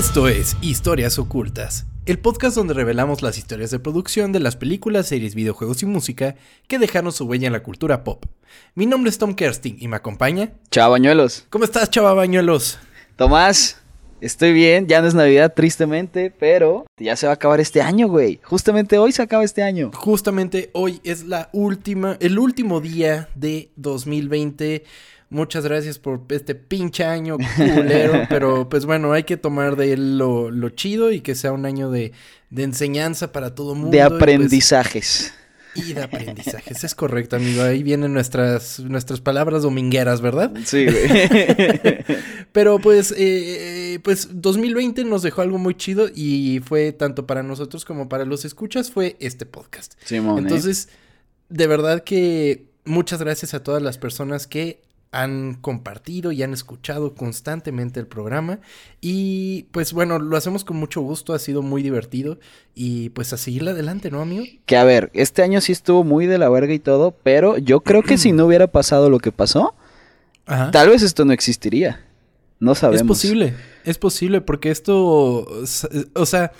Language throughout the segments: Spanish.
Esto es Historias Ocultas, el podcast donde revelamos las historias de producción de las películas, series, videojuegos y música que dejaron su huella en la cultura pop. Mi nombre es Tom Kersting y me acompaña. Chao, bañuelos. ¿Cómo estás, chava bañuelos? Tomás, estoy bien. Ya no es Navidad, tristemente, pero ya se va a acabar este año, güey. Justamente hoy se acaba este año. Justamente hoy es la última, el último día de 2020. Muchas gracias por este pinche año culero, pero pues bueno, hay que tomar de él lo, lo chido y que sea un año de, de enseñanza para todo mundo. De y, pues, aprendizajes. Y de aprendizajes, es correcto, amigo. Ahí vienen nuestras, nuestras palabras domingueras, ¿verdad? Sí, güey. Pero pues, eh, pues 2020 nos dejó algo muy chido y fue tanto para nosotros como para los escuchas, fue este podcast. Simón, ¿eh? Entonces, de verdad que muchas gracias a todas las personas que han compartido y han escuchado constantemente el programa y pues bueno, lo hacemos con mucho gusto, ha sido muy divertido y pues a seguirle adelante, ¿no, amigo? Que a ver, este año sí estuvo muy de la verga y todo, pero yo creo que si no hubiera pasado lo que pasó, Ajá. tal vez esto no existiría. No sabemos. Es posible, es posible porque esto, o sea,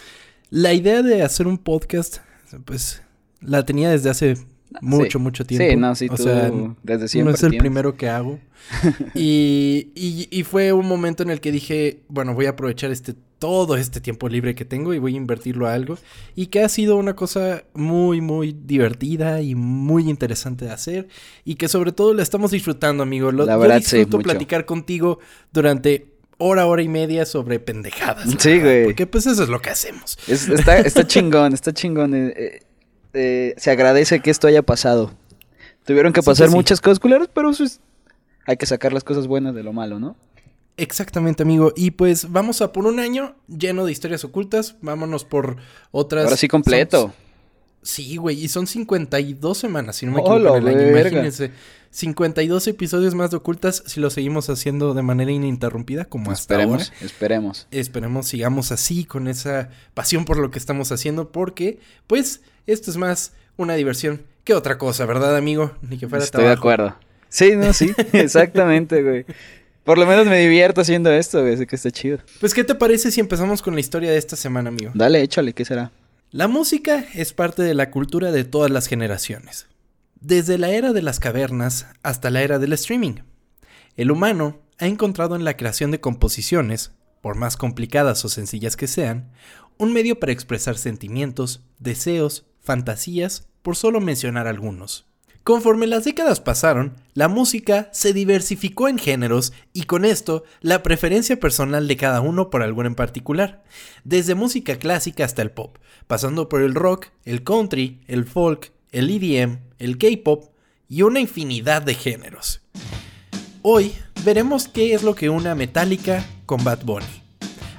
la idea de hacer un podcast, pues la tenía desde hace mucho, Sí. mucho tiempo. Sí, no, sí, o tú sea, desde siempre no es el tienes. primero que hago. y, y, y fue un momento en el que dije, bueno, voy a aprovechar este todo este tiempo libre que tengo y voy a invertirlo a algo. Y que ha sido una cosa muy, muy divertida y muy interesante de hacer. Y que sobre todo la estamos disfrutando, amigo. Lo, La yo verdad, sí, disfruto mucho. platicar contigo durante hora, hora y media sobre pendejadas. Sí, ¿verdad? güey. Porque pues eso es lo que hacemos. Es- está, está chingón, está chingón. eh, eh, eh, se agradece que esto haya pasado. Tuvieron que Sí, pasar que sí. muchas cosas culeras, pero pues, hay que sacar las cosas buenas de lo malo, ¿no? Exactamente, amigo. Y pues vamos a por un año lleno de historias ocultas. Vámonos por otras. Ahora sí completo. Sí, güey. Y son 52 semanas, si no me ¡Oh, equivoco, el año. verga! Imagínense. 52 episodios más de ocultas si lo seguimos haciendo de manera ininterrumpida como hasta esperemos, ahora. esperemos. Esperemos sigamos así con esa pasión por lo que estamos haciendo porque pues esto es más una diversión que otra cosa, ¿verdad, amigo? Ni que fuera Estoy de acuerdo. Sí, no, sí, exactamente, güey. Por lo menos me divierto haciendo esto, güey, así que está chido. Pues, ¿qué te parece si empezamos con la historia de esta semana, amigo? Dale, échale, ¿qué será? La música es parte de la cultura de todas las generaciones, desde la era de las cavernas hasta la era del streaming. El humano ha encontrado en la creación de composiciones, por más complicadas o sencillas que sean, un medio para expresar sentimientos, deseos, fantasías, por solo mencionar algunos. Conforme las décadas pasaron, la música se diversificó en géneros y con esto la preferencia personal de cada uno por alguno en particular, desde música clásica hasta el pop, pasando por el rock, el country, el folk, el EDM, el K-pop y una infinidad de géneros. Hoy veremos qué es lo que une a Metallica con Bad Bunny,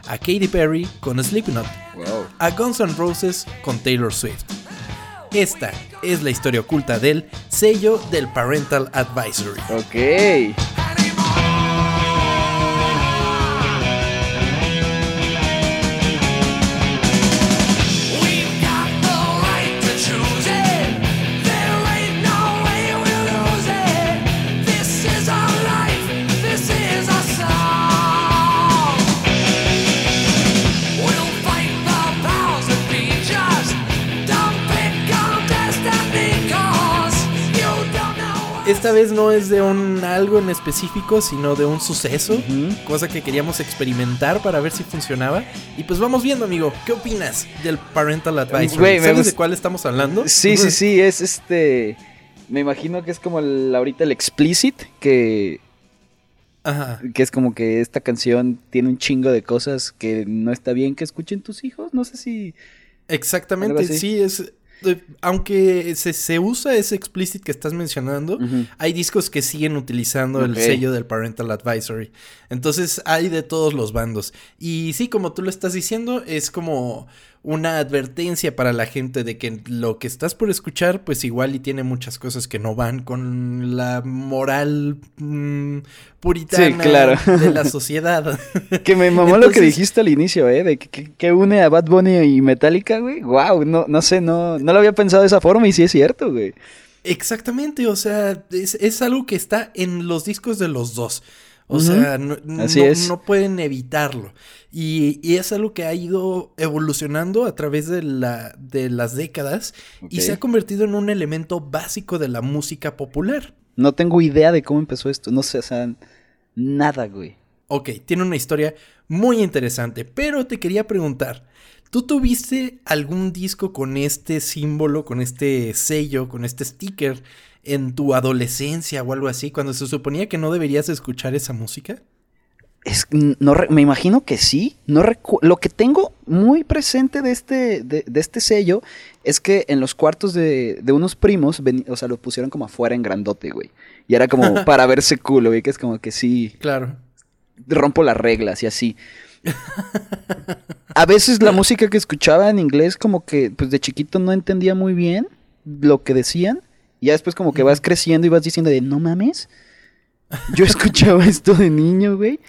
a Katy Perry con Slipknot, a Guns N' Roses con Taylor Swift. Esta es la historia oculta del sello del Parental Advisory. Ok. Esta vez no es de un algo en específico, sino de un suceso, cosa que queríamos experimentar para ver si funcionaba. Y pues vamos viendo, amigo, ¿qué opinas del Parental Advisory? ¿Sabes de cuál estamos hablando? Sí, sí, sí, es este... Me imagino que es como el, ahorita el explicit, que, Ajá. que es como que esta canción tiene un chingo de cosas que no está bien que escuchen tus hijos. No sé si... Exactamente, sí, es... eh, Aunque se, se usa ese explicit que estás mencionando, hay discos que siguen utilizando el sello del Parental Advisory. Entonces hay de todos los bandos. Y sí, como tú lo estás diciendo, es como una advertencia para la gente de que lo que estás por escuchar, pues igual y tiene muchas cosas que no van con la moral mm, puritana Sí, claro. de la sociedad. Que me mamó lo que dijiste al inicio, ¿eh? De que, que- que une a Bad Bunny y Metallica, güey. Wow, no, no sé, no, no lo había pensado de esa forma y sí es cierto, güey. Exactamente, o sea, es, es algo que está en los discos de los dos. O sea, no, no- Así es. no pueden evitarlo. Y, y es algo que ha ido evolucionando a través de, la, de las décadas y se ha convertido en un elemento básico de la música popular. No tengo idea de cómo empezó esto. No sé, o sea, nada, güey. Ok, tiene una historia muy interesante, pero te quería preguntar, ¿tú tuviste algún disco con este símbolo, con este sello, con este sticker en tu adolescencia o algo así, cuando se suponía que no deberías escuchar esa música? Es, no, me imagino que sí. No lo que tengo muy presente de este, de, de este sello es que en los cuartos de, de unos primos, o sea, lo pusieron como afuera en grandote, güey. Y era como para verse cool, güey, que es como que sí, Claro. rompo las reglas y así. A veces la música que escuchaba en inglés como que pues de chiquito no entendía muy bien lo que decían. Y ya después como que vas creciendo y vas diciendo de no mames. Yo escuchaba esto de niño, güey.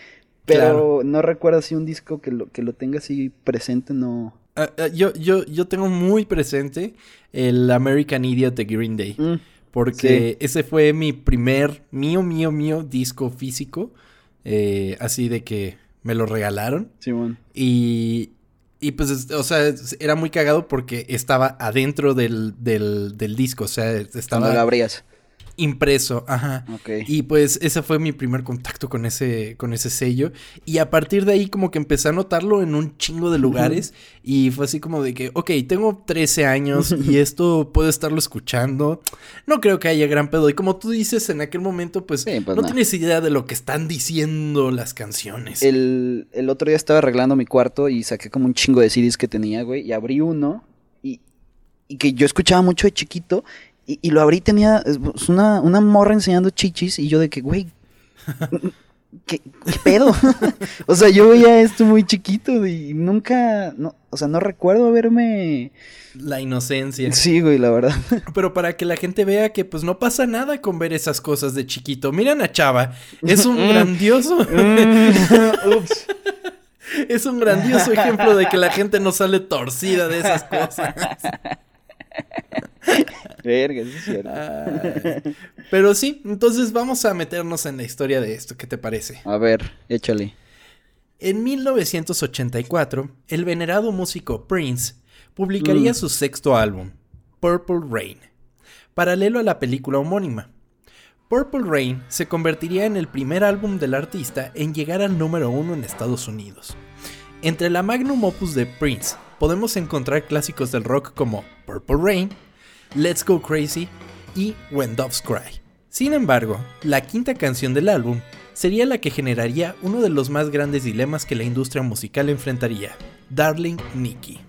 Pero Claro. no recuerdo así un disco que lo, que lo tenga así presente, no. Ah, ah, yo, yo, yo tengo muy presente el American Idiot de Green Day. Mm, Porque ese fue mi primer, mío, mío, mío disco físico. eh, así de que me lo regalaron. Simón. Y, y pues, es- o sea, era muy cagado porque estaba adentro del, del, del disco. O sea, lo estaba abrías. Impreso. Ajá. Ok. Y pues ese fue mi primer contacto con ese, con ese sello. Y a partir de ahí como que empecé a notarlo en un chingo de lugares. Y fue así como de que, ok, tengo 13 años y esto puedo estarlo escuchando. No creo que haya gran pedo. Y como tú dices, en aquel momento pues, Sí, pues no no. tienes idea de lo que están diciendo las canciones. El, el otro día estaba arreglando mi cuarto y saqué como un chingo de CDs que tenía, güey. Y abrí uno y, y que yo escuchaba mucho de chiquito. Y, y lo abrí tenía es, pues, una, una morra enseñando chichis. Y yo de que, güey, ¿qué, qué pedo? o sea, yo veía esto muy chiquito y nunca, no, o sea, no recuerdo haberme... La inocencia. Sí, güey, la verdad. Pero para que la gente vea que pues no pasa nada con ver esas cosas de chiquito. Miren a Chava. Es un grandioso... Ups. Es un grandioso ejemplo de que la gente no sale torcida de esas cosas. Verga, sí es cierto. Ay. Pero sí, entonces vamos a meternos en la historia de esto, ¿qué te parece? A ver, échale. En 1984, el venerado músico Prince publicaría Mm. su sexto álbum, Purple Rain, paralelo a la película homónima. Purple Rain se convertiría en el primer álbum del artista en llegar al número uno en Estados Unidos. Entre la magnum opus de Prince podemos encontrar clásicos del rock como Purple Rain, Let's Go Crazy y When Doves Cry. Sin embargo, la quinta canción del álbum sería la que generaría uno de los más grandes dilemas que la industria musical enfrentaría, Darling Nikki.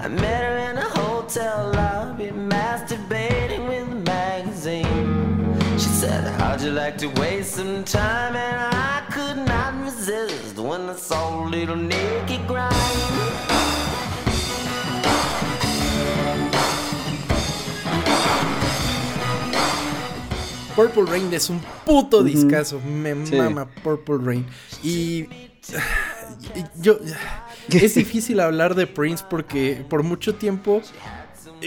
I met her in a hotel lobby, masturbating with a magazine. She said, How'd you like to waste some time? And resist when I saw little Nikki grind. Purple Rain es un puto discazo, me Sí. mama Purple Rain. Y yo es difícil hablar de Prince porque por mucho tiempo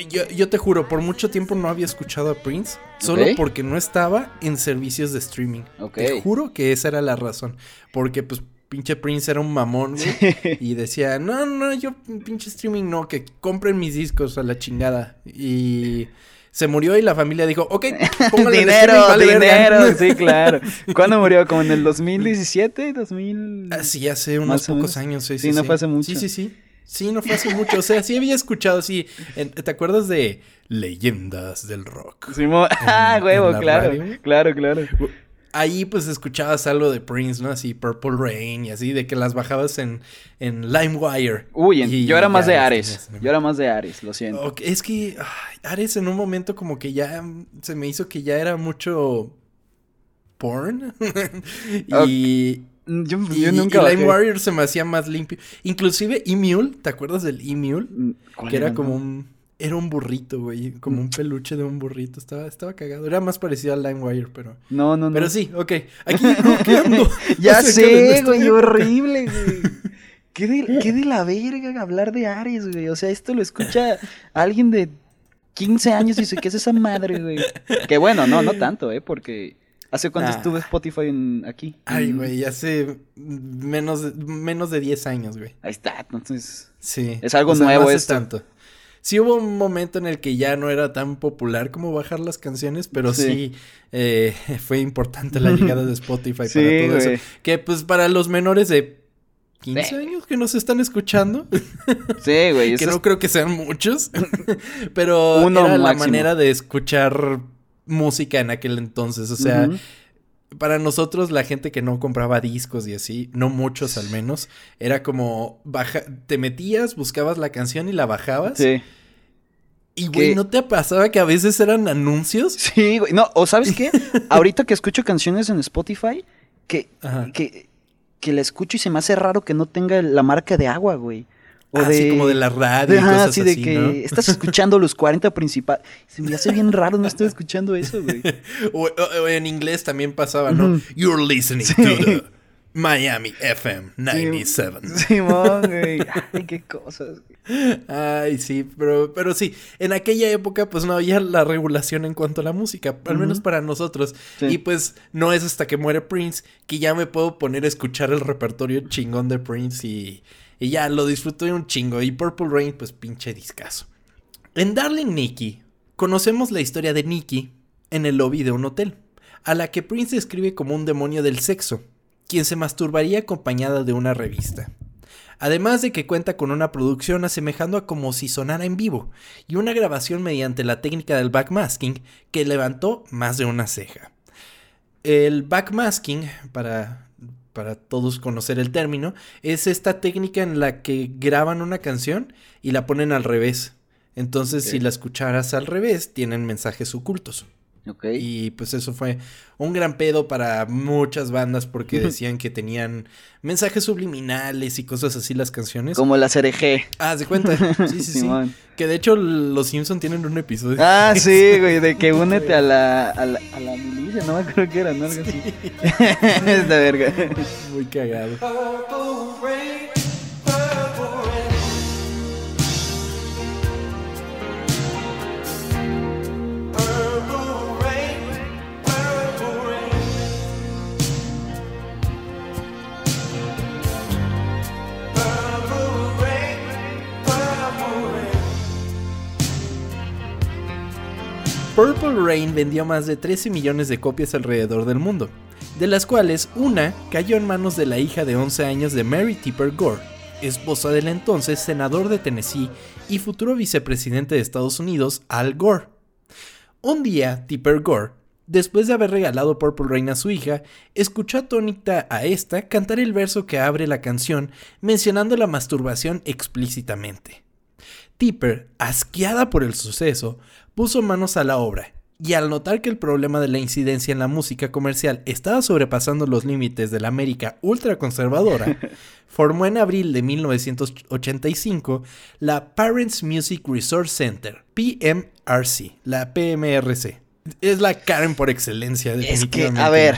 yo, yo te juro, por mucho tiempo no había escuchado a Prince, solo porque no estaba en servicios de streaming. Te juro que esa era la razón, porque pues pinche Prince era un mamón, güey, y decía, "No, no, yo pinche streaming no, que compren mis discos a la chingada." Y se murió y la familia dijo, ok, póngale dinero, vale verga". dinero, sí, claro. ¿Cuándo murió? ¿Como en el 2017? ¿2000? Ah, Sí, hace unos pocos años, sí, Sí, sí. no fue hace mucho. Sí, sí, sí. Sí, no fue hace mucho. O sea, sí había escuchado así. en- ¿Te acuerdas de Leyendas del Rock? Ah, en huevo, la claro. radio. Claro, claro. Ahí pues escuchabas algo de Prince, ¿no? Así Purple Rain y así, de que las bajabas en, en LimeWire. Uy, en- yo era más de Ares. Yo era más de Ares, lo siento. Es que ay, Ares en un momento como que ya se me hizo que ya era mucho porn. y, Yo, y, yo nunca y bajé. LimeWire se me hacía más limpio. Inclusive Emule, ¿te acuerdas del Emule? Mm, ¿cuál Que era era, como un... Era un burrito, güey. Como un peluche de un burrito. Estaba, estaba cagado. Era más parecido al LimeWire, pero... No, no, no. Pero sí, ok. Aquí Ya sé, güey, horrible, güey. ¿Qué de, qué de la verga hablar de Ares, güey? O sea, esto lo escucha alguien de 15 años y dice, ¿qué es esa madre, güey? Que bueno, no, no tanto, ¿eh? Porque ¿hace cuánto Ah. estuvo Spotify en- aquí? Ay, güey, hace menos de, menos de 10 años, güey. Ahí está, entonces... Sí. Es algo O sea, nuevo no esto. tanto. Sí hubo un momento en el que ya no era tan popular como bajar las canciones, pero sí, Sí. eh, fue importante la llegada de Spotify Sí, para todo güey. eso. Que pues para los menores de 15 Sí. años que nos están escuchando, Sí, güey. que no es- creo que sean muchos, pero Uno era la manera de escuchar música en aquel entonces, o sea, para nosotros, la gente que no compraba discos y así, no muchos al menos, era como baja, te metías, buscabas la canción y la bajabas. Sí. Y güey, ¿no te pasaba que a veces eran anuncios? Sí, güey. No, o ¿sabes qué? Ahorita que escucho canciones en Spotify, que, Ajá. que, que la escucho y se me hace raro que no tenga la marca de agua, güey. O así como de la radio de- y cosas así de así, que ¿no? estás escuchando los 40 principales. Se me hace bien raro no estar escuchando eso, güey. O, o- o en inglés también pasaba, ¿no? You're listening Sí. to the Miami FM 97. Simón, güey. Ay, qué cosas. güey. Ay, sí, pero, pero sí, en aquella época pues no había la regulación en cuanto a la música, al menos para nosotros. Sí. Y pues no es hasta que muere Prince que ya me puedo poner a escuchar el repertorio chingón de Prince y, y ya lo disfruto de un chingo. Y Purple Rain, pues pinche discazo. En Darling Nikki, conocemos la historia de Nikki en el lobby de un hotel, a la que Prince describe como un demonio del sexo, quien se masturbaría acompañada de una revista. Además de que cuenta con una producción asemejando a como si sonara en vivo y una grabación mediante la técnica del backmasking que levantó más de una ceja. El backmasking, para, para todos conocer el término, es esta técnica en la que graban una canción y la ponen al revés. Entonces, si la escucharas al revés, tienen mensajes ocultos. Y pues eso fue un gran pedo para muchas bandas porque decían que tenían mensajes subliminales y cosas así las canciones. Como la CRG. Ah, ¿se cuenta? Sí, sí, sí. Que de hecho los Simpson tienen un episodio. Ah, sí, güey, de que únete a la, a la, a la milicia, no me acuerdo que era, ¿no? Algo así. Esta verga. Muy cagado. Purple Rain vendió más de 13 millones de copias alrededor del mundo, de las cuales una cayó en manos de la hija de 11 años de Mary Tipper Gore, esposa del entonces senador de Tennessee y futuro vicepresidente de Estados Unidos, Al Gore. Un día, Tipper Gore, después de haber regalado Purple Rain a su hija, escuchó atónita a esta cantar el verso que abre la canción mencionando la masturbación explícitamente. Tipper, asqueada por el suceso, puso manos a la obra y al notar que el problema de la incidencia en la música comercial estaba sobrepasando los límites de la América ultraconservadora, formó en abril de 1985 la Parents Music Resource Center, PMRC, la PMRC. Es la Karen por excelencia, Es que, definitivamente. a ver.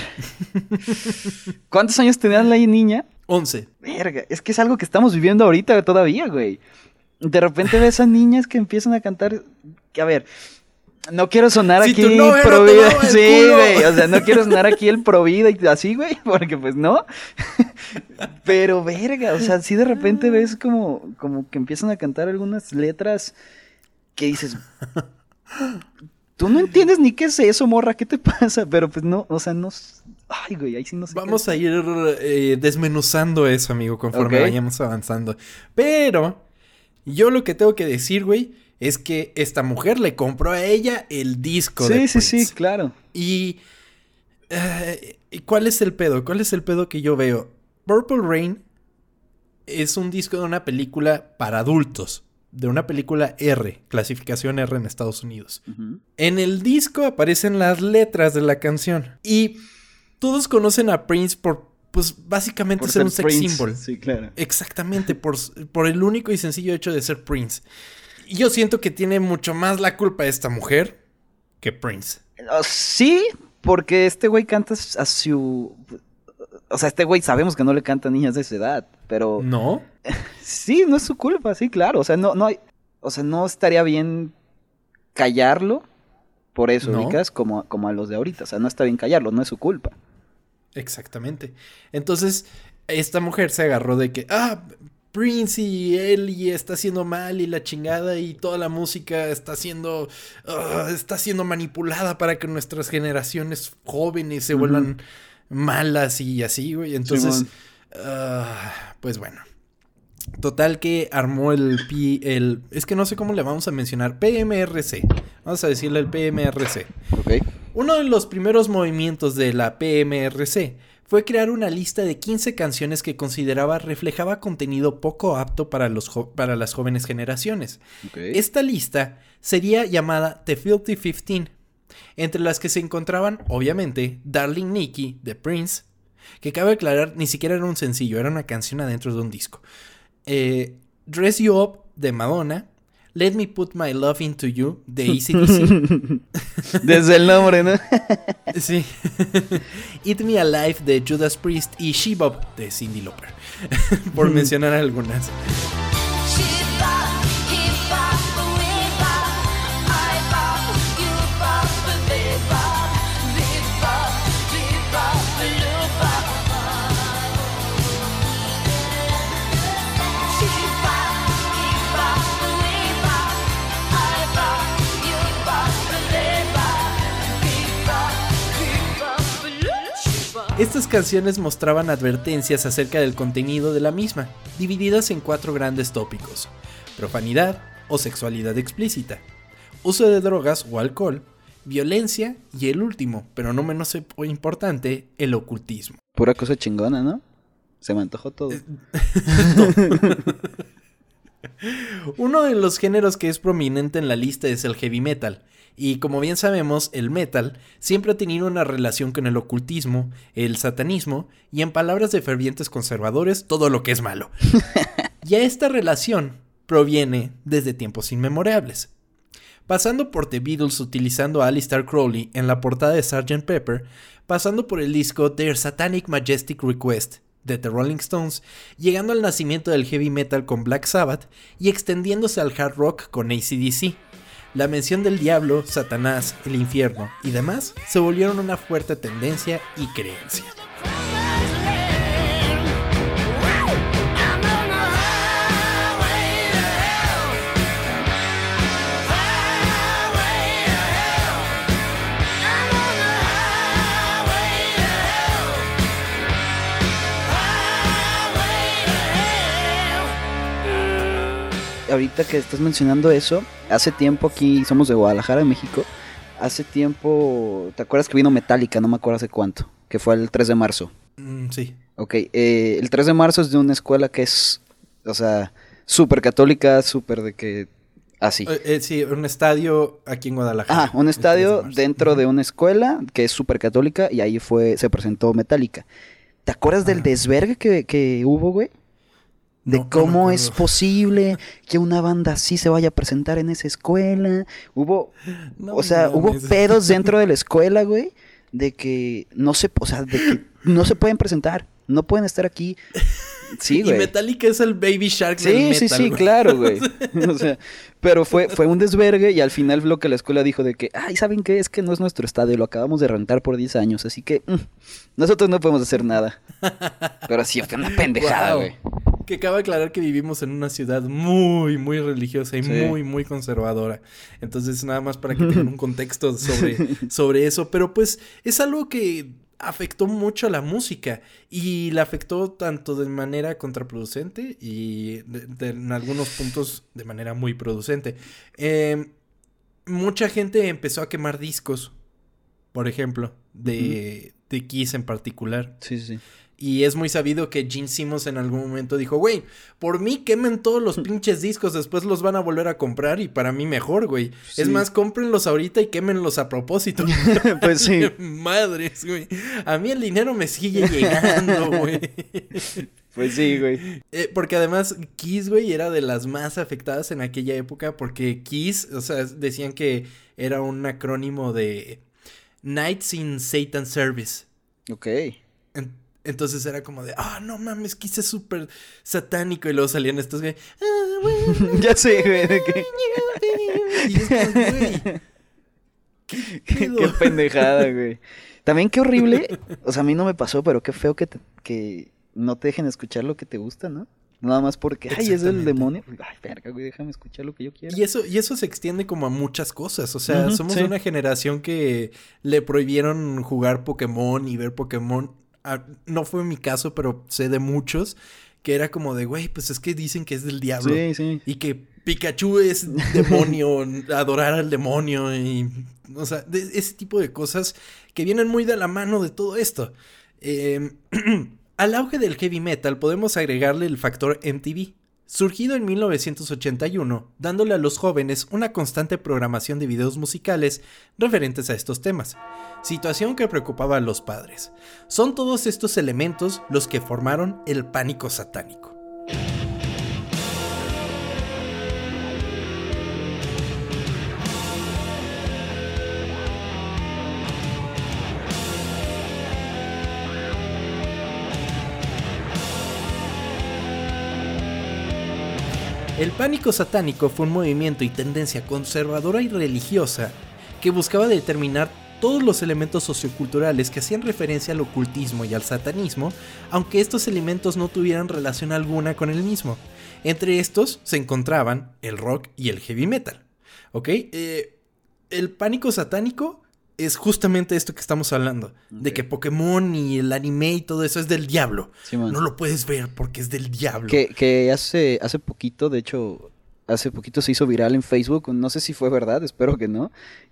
¿Cuántos años tenía la niña? 11. Verga, es que es algo que estamos viviendo ahorita todavía, güey. De repente ves a niñas que empiezan a cantar. Que a ver, no quiero sonar Si aquí no pro vida. Sí, güey. O sea, no quiero sonar aquí el pro vida y así, güey. Porque pues no. Pero verga, o sea, sí de repente ves como, como que empiezan a cantar algunas letras que dices. Tú no entiendes ni qué es eso, morra, ¿qué te pasa? Pero pues no, o sea, no. Ay, güey, ahí sí no sé. qué Vamos a ir eh, desmenuzando eso, amigo, conforme vayamos avanzando. Pero yo lo que tengo que decir, güey, es que esta mujer le compró a ella el disco de Sí, sí, sí, Prince. claro. Y ¿y ¿cuál es el pedo? ¿Cuál es el pedo que yo veo? Purple Rain es un disco de una película para adultos, de una película R, clasificación R en Estados Unidos. En el disco aparecen las letras de la canción. Y todos conocen a Prince por, pues, básicamente Por ser un sex Prince. symbol. Sí, claro. Exactamente, por, por el único y sencillo hecho de ser Prince. Y yo siento que tiene mucho más la culpa esta mujer que Prince. Ah, Sí, porque este güey canta a su... O sea, este güey sabemos que no le canta a niñas de esa edad, pero... ¿No? Sí, no es su culpa, sí, claro. O sea, no, no hay. O sea, no estaría bien callarlo. Por eso, No. ubicas, como, como a los de ahorita. O sea, no está bien callarlo, no es su culpa. Exactamente. Entonces, esta mujer se agarró de que, ah, Prince y él y está haciendo mal y la chingada y toda la música está siendo, ah, está siendo manipulada para que nuestras generaciones jóvenes se vuelvan malas y así, güey. Entonces, ah, pues bueno. Total que armó el, P- el... Es que no sé cómo le vamos a mencionar. PMRC. Vamos a decirle el PMRC. Ok. Uno de los primeros movimientos de la PMRC fue crear una lista de 15 canciones que consideraba reflejaba contenido poco apto para, los para las jóvenes generaciones. Esta lista sería llamada The Filthy 15, entre las que se encontraban, obviamente, Darling Nikki de Prince, que cabe aclarar, ni siquiera era un sencillo, era una canción adentro de un disco. Eh, Dress You Up de Madonna, Let Me Put My Love Into You de ACDC. Desde el nombre, ¿no? Sí. Eat Me Alive de Judas Priest y She Bob de Cindy Lauper. Por mencionar algunas. Estas canciones mostraban advertencias acerca del contenido de la misma, divididas en cuatro grandes tópicos: profanidad o sexualidad explícita, uso de drogas o alcohol, violencia y el último, pero no menos importante, el ocultismo. Pura cosa chingona, ¿no? Se me antojó todo. Uno de los géneros que es prominente en la lista es el heavy metal. Y como bien sabemos, el metal siempre ha tenido una relación con el ocultismo, el satanismo y en palabras de fervientes conservadores, todo lo que es malo. y a esta relación proviene desde tiempos inmemorables. Pasando por The Beatles utilizando a Alistair Crowley en la portada de Sgt. Pepper, pasando por el disco Their Satanic Majestic Request de The Rolling Stones, llegando al nacimiento del heavy metal con Black Sabbath y extendiéndose al hard rock con ACDC. La mención del diablo, Satanás, el infierno y demás se volvieron una fuerte tendencia y creencia. Ahorita que estás mencionando eso, hace tiempo aquí, somos de Guadalajara, México. Hace tiempo, ¿te acuerdas que vino Metallica? No me acuerdo hace cuánto. Que fue el 3 de marzo. Mm, sí. Ok, eh, el 3 de marzo es de una escuela que es, o sea, súper católica, súper de que... Así. Eh, eh, sí, un estadio aquí en Guadalajara. Ah, un el 3 de estadio dentro de una escuela que es súper católica y ahí fue, se presentó Metallica. ¿Te acuerdas del Ah. desvergue que, que hubo, güey? De No, no me cómo es posible que una banda así se vaya a presentar en esa escuela. Hubo, No o sea, hubo pedos dentro de la escuela, güey, de que no se, o sea, de que no se pueden presentar, no pueden estar aquí. Sí, Y güey. Metallica es el Baby Shark del Sí, metal, sí, sí, güey. claro, güey. O sea, pero fue, fue un desvergue y al final lo que la escuela dijo de que, ay, ¿saben qué? Es que no es nuestro estadio, lo acabamos de rentar por 10 años, así que mm, nosotros no podemos hacer nada. Pero sí, fue una pendejada, Wow. güey. Que cabe aclarar que vivimos en una ciudad muy, muy religiosa y Sí. muy, muy conservadora. Entonces, nada más para que tengan un contexto sobre, sobre eso. Pero pues es algo que afectó mucho a la música y la afectó tanto de manera contraproducente y de- de- en algunos puntos de manera muy producente. Eh, mucha gente empezó a quemar discos, por ejemplo, de, de Kiss en particular. Sí, sí. Y es muy sabido que Gene Simmons en algún momento dijo, güey, por mí quemen todos los pinches discos, después los van a volver a comprar y para mí mejor, güey. Es más, cómprenlos ahorita y quémenlos a propósito. Pues sí. Madres, güey. A mí el dinero me sigue llegando, güey. Pues sí, güey. Eh, porque además Kiss, güey, era de las más afectadas en aquella época porque Kiss, o sea, decían que era un acrónimo de Nights in Satan Service. Ok. En- Entonces era como de, ah, no mames, quise súper satánico. Y luego salían estos güey. "Ah, bueno, ya sé, güey. de que- Y es como, güey. ¿Qué pendejada, güey. También qué horrible. O sea, a mí no me pasó, pero qué feo que, te- que no te dejen escuchar lo que te gusta, ¿no? Nada más porque, ay, es el demonio. Ay, verga, güey, déjame escuchar lo que yo quiera. Y eso, y eso se extiende como a muchas cosas. O sea, somos sí. una generación que le prohibieron jugar Pokémon y ver Pokémon. No fue mi caso, pero sé de muchos que era como de, güey, pues es que dicen que es del diablo. Sí, sí. Y que Pikachu es demonio, adorar al demonio y... O sea, de- ese tipo de cosas que vienen muy de la mano de todo esto. Eh, al auge del heavy metal podemos agregarle el factor MTV. Surgido en 1981, dándole a los jóvenes una constante programación de videos musicales referentes a estos temas, situación que preocupaba a los padres. Son todos estos elementos los que formaron el pánico satánico. El pánico satánico fue un movimiento y tendencia conservadora y religiosa que buscaba determinar todos los elementos socioculturales que hacían referencia al ocultismo y al satanismo, aunque estos elementos no tuvieran relación alguna con el mismo. Entre estos se encontraban el rock y el heavy metal. ¿Ok? Eh, el pánico satánico es justamente esto que estamos hablando, de que Pokémon y el anime y todo eso es del diablo. No lo puedes ver porque es del diablo. Que, que hace, hace poquito, de hecho, hace poquito se hizo viral en Facebook. No sé si fue verdad, espero que no.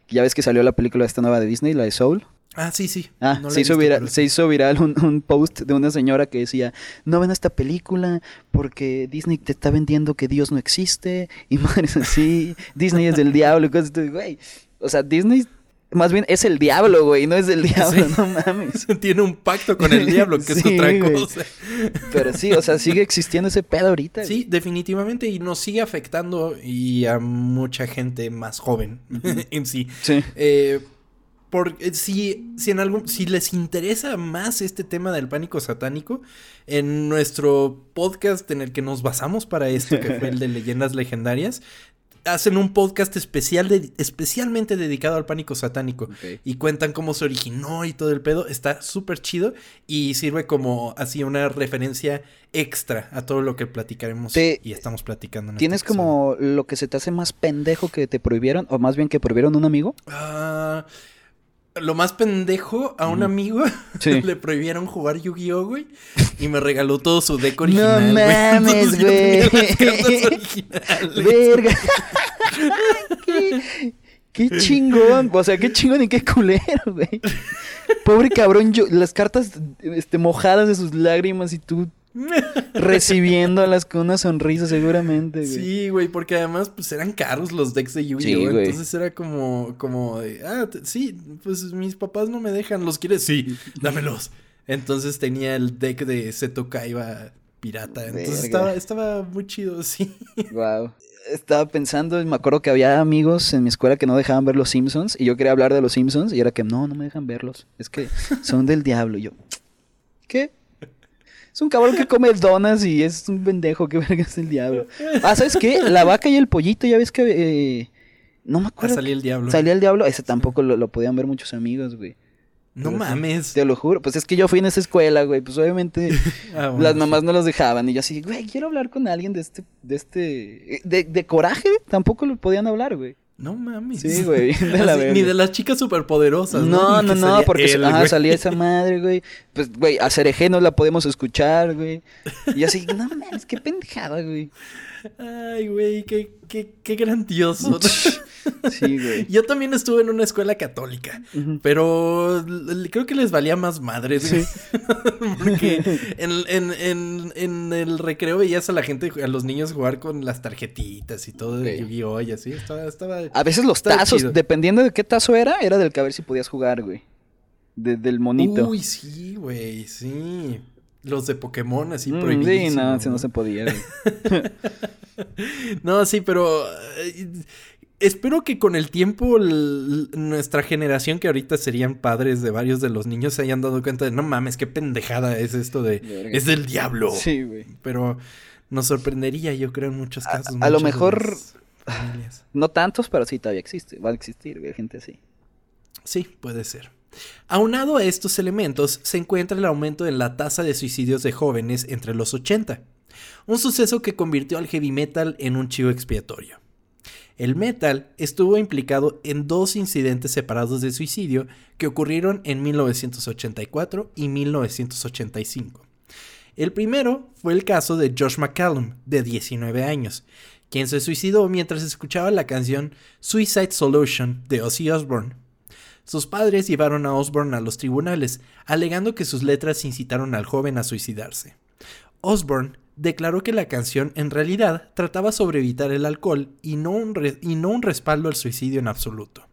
Ya ves que salió la película esta nueva de Disney, la de Soul. Ah, sí, sí. Ah, No se, hizo visto, viral, pero- se hizo viral un, un post de una señora que decía, no ven esta película porque Disney te está vendiendo que Dios no existe y madres así, Disney es del diablo y cosas así, güey. O sea, Disney más bien es el diablo, güey, no es del diablo, Sí. no mames. Tiene un pacto con el diablo, que es otra güey. cosa. Pero sí, o sea, sigue existiendo ese pedo ahorita. Sí, definitivamente, y nos sigue afectando y a mucha gente más joven en sí. Sí. Eh, porque si, si, en algún, si les interesa más este tema del pánico satánico, en nuestro podcast en el que nos basamos para esto, que fue el de leyendas legendarias, hacen un podcast especial de- especialmente dedicado al pánico satánico. Y cuentan cómo se originó y todo el pedo. Está súper chido y sirve como así una referencia extra a todo lo que platicaremos Te- y estamos platicando. En este ¿Tienes como lo que se te hace más pendejo que te prohibieron? O más bien que prohibieron un amigo. Ah, lo más pendejo, a un amigo Sí. le prohibieron jugar Yu-Gi-Oh, güey. Y me regaló todo su deck original. No mames, güey. Verga. qué, qué chingón. O sea, qué chingón y qué culero, güey. Pobre cabrón, yo, las cartas este, mojadas de sus lágrimas y tú recibiéndolas con una sonrisa seguramente, güey. Sí, güey, porque además pues eran caros los decks de Yu-Gi-Oh. Sí, entonces era como, como de, ah, sí, pues mis papás no me dejan, ¿los quieres? Sí, dámelos. Entonces tenía el deck de Seto Kaiba pirata. Entonces estaba, estaba muy chido, sí. Wow. Estaba pensando, me acuerdo que había amigos en mi escuela que no dejaban ver los Simpsons y yo quería hablar de los Simpsons y era que no, no me dejan verlos. Es que son del diablo. Y yo, ¿qué? Es un cabrón que come donas y es un pendejo que verga es el diablo. Ah, ¿sabes qué? La vaca y el pollito, ya ves que eh, no me Ah, acuerdo. salía el diablo. Salía el diablo, ese tampoco lo, lo podían ver muchos amigos, güey. No Pero sí, mames. Te lo juro. Pues es que yo fui en esa escuela, güey. Pues obviamente Ah, bueno, las sí. mamás no los dejaban. Y yo así, güey, quiero hablar con alguien de este, de este, de, de coraje. Tampoco lo podían hablar, güey. No mames. Sí, güey, de la Así. Ni de las chicas superpoderosas. No, no, no, salía porque él, ajá, salía esa madre, güey. Pues, güey, a Cereje no la podemos escuchar, güey. Y así, no mames, qué pendejada, güey. Ay, güey, qué, qué, qué grandioso. Sí, güey. Yo también estuve en una escuela católica, pero creo que les valía más madres. güey. Porque en, en, en, en el recreo veías a la gente, a los niños jugar con las tarjetitas y todo de Ok. Yu-Gi-Oh! y así. Estaba, estaba... A veces los tazos, chido. dependiendo de qué tazo era, era del que a ver si podías jugar, güey. De- del monito. Uy, sí, güey, sí. Los de Pokémon así Mm, sí, prohibidísimos. no, si no se podía. No, sí, pero eh, espero que con el tiempo nuestra generación, que ahorita serían padres de varios de los niños, se hayan dado cuenta de, no mames, qué pendejada es esto de... Verga. Es del diablo. Sí, güey. Pero nos sorprendería, yo creo, en muchos casos. a lo mejor-. No tantos, pero sí todavía existe. Va a existir, güey, gente así. Sí, puede ser. Aunado a estos elementos, se encuentra el aumento en la tasa de suicidios de jóvenes entre los 80, un suceso que convirtió al heavy metal en un chivo expiatorio. El metal estuvo implicado en dos incidentes separados de suicidio que ocurrieron en 1984 y 1985. El primero fue el caso de Josh McCallum, de 19 años, quien se suicidó mientras escuchaba la canción Suicide Solution de Ozzy Osbourne. Sus padres llevaron a Osbourne a los tribunales, alegando que sus letras incitaron al joven a suicidarse. Osbourne declaró que la canción en realidad trataba sobre evitar el alcohol y no un, y no un respaldo al suicidio en absoluto.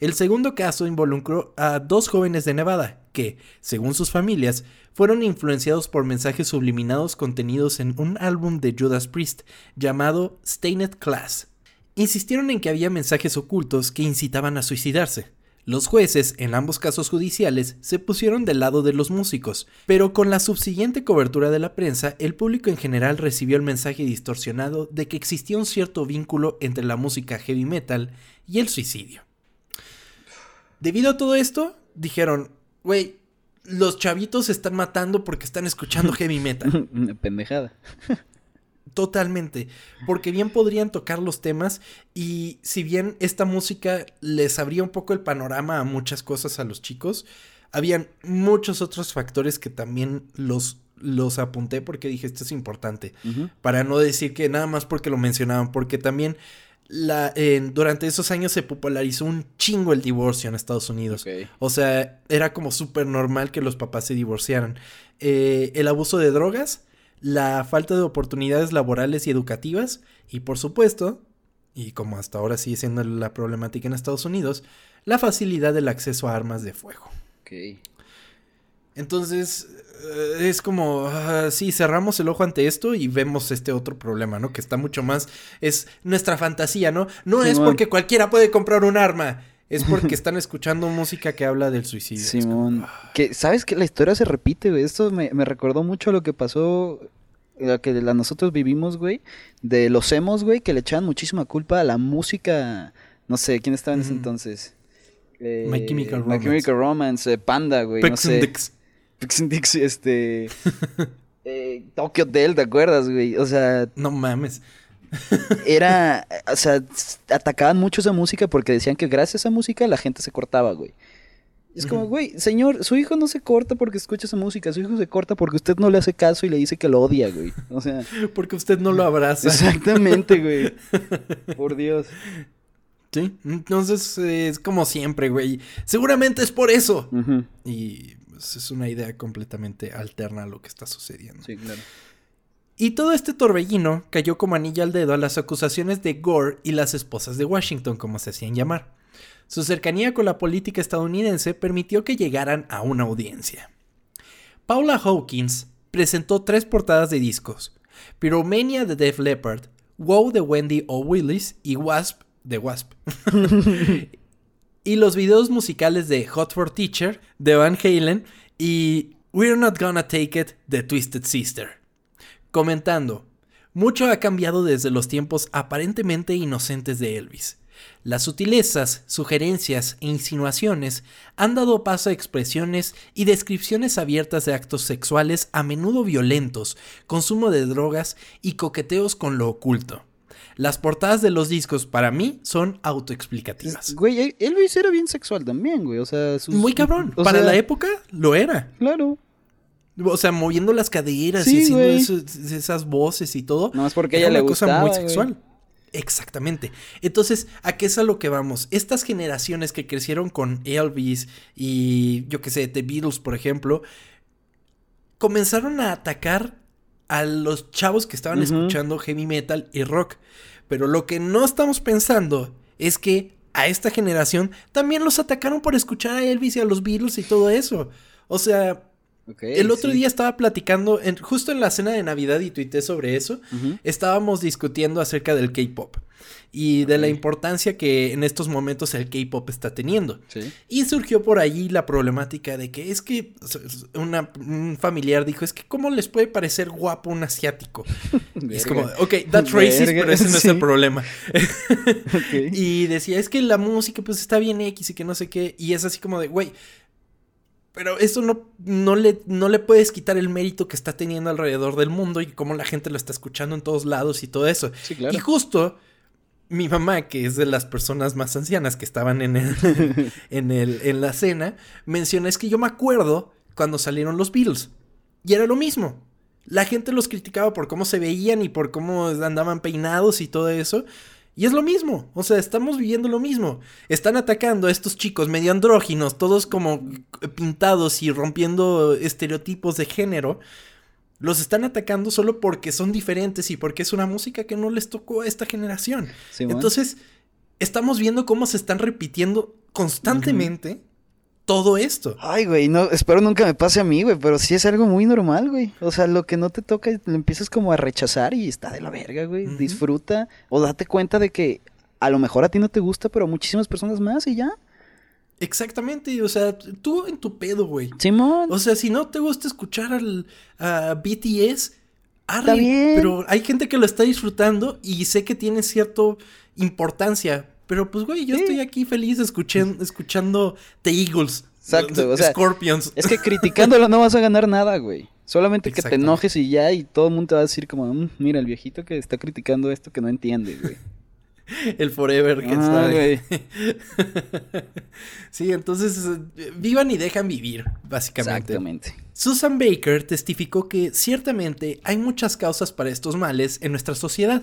El segundo caso involucró a dos jóvenes de Nevada que, según sus familias, fueron influenciados por mensajes subliminados contenidos en un álbum de Judas Priest llamado Stained Class. Insistieron en que había mensajes ocultos que incitaban a suicidarse. Los jueces, en ambos casos judiciales, se pusieron del lado de los músicos, pero con la subsiguiente cobertura de la prensa, el público en general recibió el mensaje distorsionado de que existía un cierto vínculo entre la música heavy metal y el suicidio. Debido a todo esto, dijeron, güey, los chavitos se están matando porque están escuchando heavy metal. Una pendejada. Totalmente, porque bien podrían tocar los temas y si bien esta música les abría un poco el panorama a muchas cosas a los chicos, habían muchos otros factores que también los, los apunté porque dije esto es importante, para no decir que nada más porque lo mencionaban, porque también la, durante esos años se popularizó un chingo el divorcio en Estados Unidos. O sea, era como súper normal que los papás se divorciaran. Eh, el abuso de drogas, la falta de oportunidades laborales y educativas, y por supuesto, y como hasta ahora sigue siendo la problemática en Estados Unidos, la facilidad del acceso a armas de fuego. Ok. Entonces, eh, es como, ah, sí, cerramos el ojo ante esto y vemos este otro problema, ¿no? Que está mucho más, es nuestra fantasía, ¿no? No es porque cualquiera puede comprar un arma, es porque están escuchando música que habla del suicidio. Como, Simón. Que, ¿Sabes que La historia se repite, güey. Esto me, me recordó mucho a lo que pasó, lo que la nosotros vivimos, güey. De los emos, güey, que le echaban muchísima culpa a la música. No sé, ¿quién estaba en ese entonces? Eh, My Chemical My Romance. Chemical Romance, eh, Panda, güey. no Pex and sé. Dix. Pex and Dix, este... eh, Tokyo Hotel, ¿te acuerdas, güey? O sea, No mames. Era, o sea, atacaban mucho esa música porque decían que gracias a esa música la gente se cortaba, güey. Es como, güey, señor, su hijo no se corta porque escucha esa música, su hijo se corta porque usted no le hace caso y le dice que lo odia, güey. O sea, Porque usted no lo abraza. exactamente, güey. Por Dios. Sí. Entonces eh, es como siempre, güey. Seguramente es por eso. Y pues, es una idea completamente alterna a lo que está sucediendo. Sí, claro. Y todo este torbellino cayó como anilla al dedo a las acusaciones de Gore y las esposas de Washington, como se hacían llamar. Su cercanía con la política estadounidense permitió que llegaran a una audiencia. Paula Hawkins presentó tres portadas de discos: Pyromania de Def Leppard, Wow de Wendy O. Willis y Wasp de Wasp. y los videos musicales de Hot for Teacher de Van Halen y We're Not Gonna Take It de Twisted Sister comentando, mucho ha cambiado desde los tiempos aparentemente inocentes de Elvis. Las sutilezas, sugerencias e insinuaciones han dado paso a expresiones y descripciones abiertas de actos sexuales a menudo violentos, consumo de drogas y coqueteos con lo oculto. Las portadas de los discos para mí son autoexplicativas. Güey, Elvis era bien sexual también, güey. O sea, sus- Muy cabrón. o Para sea, la época lo era. Claro. O sea, moviendo las caderas Sí, y haciendo esas voces y todo. Nada más porque Era ella le una cosa gustaba, muy güey. sexual. Exactamente. Entonces, ¿a qué es a lo que vamos? Estas generaciones que crecieron con Elvis y yo qué sé, The Beatles, por ejemplo, comenzaron a atacar a los chavos que estaban escuchando heavy metal y rock. Pero lo que no estamos pensando es que a esta generación también los atacaron por escuchar a Elvis y a los Beatles y todo eso. O sea, El otro sí. día estaba platicando, en- justo en la cena de Navidad y tuité sobre eso, estábamos discutiendo acerca del K-pop. y de la importancia que en estos momentos el K-pop está teniendo. Sí. Y surgió por allí la problemática de que es que una- un familiar dijo, es que cómo les puede parecer guapo un asiático. Y es como, ok, that's racist, Verga, pero ese no es el problema. Y decía, es que la música pues está bien X y que no sé qué. Y es así como de, güey, pero eso no, no, le, no le puedes quitar el mérito que está teniendo alrededor del mundo y cómo la gente lo está escuchando en todos lados y todo eso. Sí, claro. Y justo mi mamá, que es de las personas más ancianas que estaban en, el, en, el, en la cena, menciona, es que yo me acuerdo cuando salieron los Beatles. Y era lo mismo. La gente los criticaba por cómo se veían y por cómo andaban peinados y todo eso. Y es lo mismo, o sea, estamos viviendo lo mismo. Están atacando a estos chicos medio andróginos, todos como pintados y rompiendo estereotipos de género. Los están atacando solo porque son diferentes y porque es una música que no les tocó a esta generación. Entonces, estamos viendo cómo se están repitiendo constantemente todo esto. Ay, güey, no, espero nunca me pase a mí, güey, pero sí es algo muy normal, güey. O sea, lo que no te toca, lo empiezas como a rechazar y está de la verga, güey. Disfruta o date cuenta de que a lo mejor a ti no te gusta, pero a muchísimas personas más y ya. Exactamente, o sea, tú en tu pedo, güey. Simón. O sea, si no te gusta escuchar al, a BTS, arre, Está bien. pero hay gente que lo está disfrutando y sé que tiene cierta importancia. Pero pues, güey, yo Sí. estoy aquí feliz escuchen- escuchando The Eagles. Exacto, o sea, Scorpions. Es que criticándolo no vas a ganar nada, güey. Solamente que te enojes y ya, y todo el mundo te va a decir como, "Mm, mira, el viejito que está criticando esto que no entiende, güey. El Forever que Ah, sabe. sí, entonces eh, vivan y dejan vivir, básicamente. Exactamente. Susan Baker testificó que ciertamente hay muchas causas para estos males en nuestra sociedad,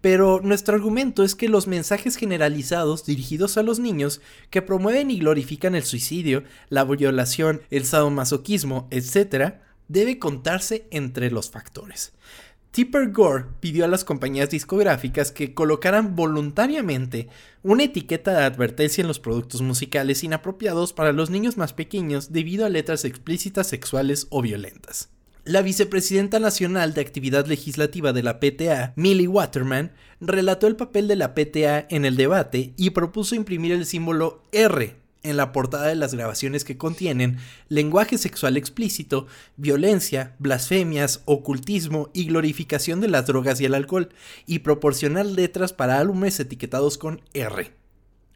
pero nuestro argumento es que los mensajes generalizados dirigidos a los niños que promueven y glorifican el suicidio, la violación, el sadomasoquismo, etc., debe contarse entre los factores. Tipper Gore pidió a las compañías discográficas que colocaran voluntariamente una etiqueta de advertencia en los productos musicales inapropiados para los niños más pequeños debido a letras explícitas sexuales o violentas. La vicepresidenta nacional de actividad legislativa de la PTA, Millie Waterman, relató el papel de la PTA en el debate y propuso imprimir el símbolo R en la portada de las grabaciones que contienen lenguaje sexual explícito, violencia, blasfemias, ocultismo y glorificación de las drogas y el alcohol, y proporcionar letras para álbumes etiquetados con R.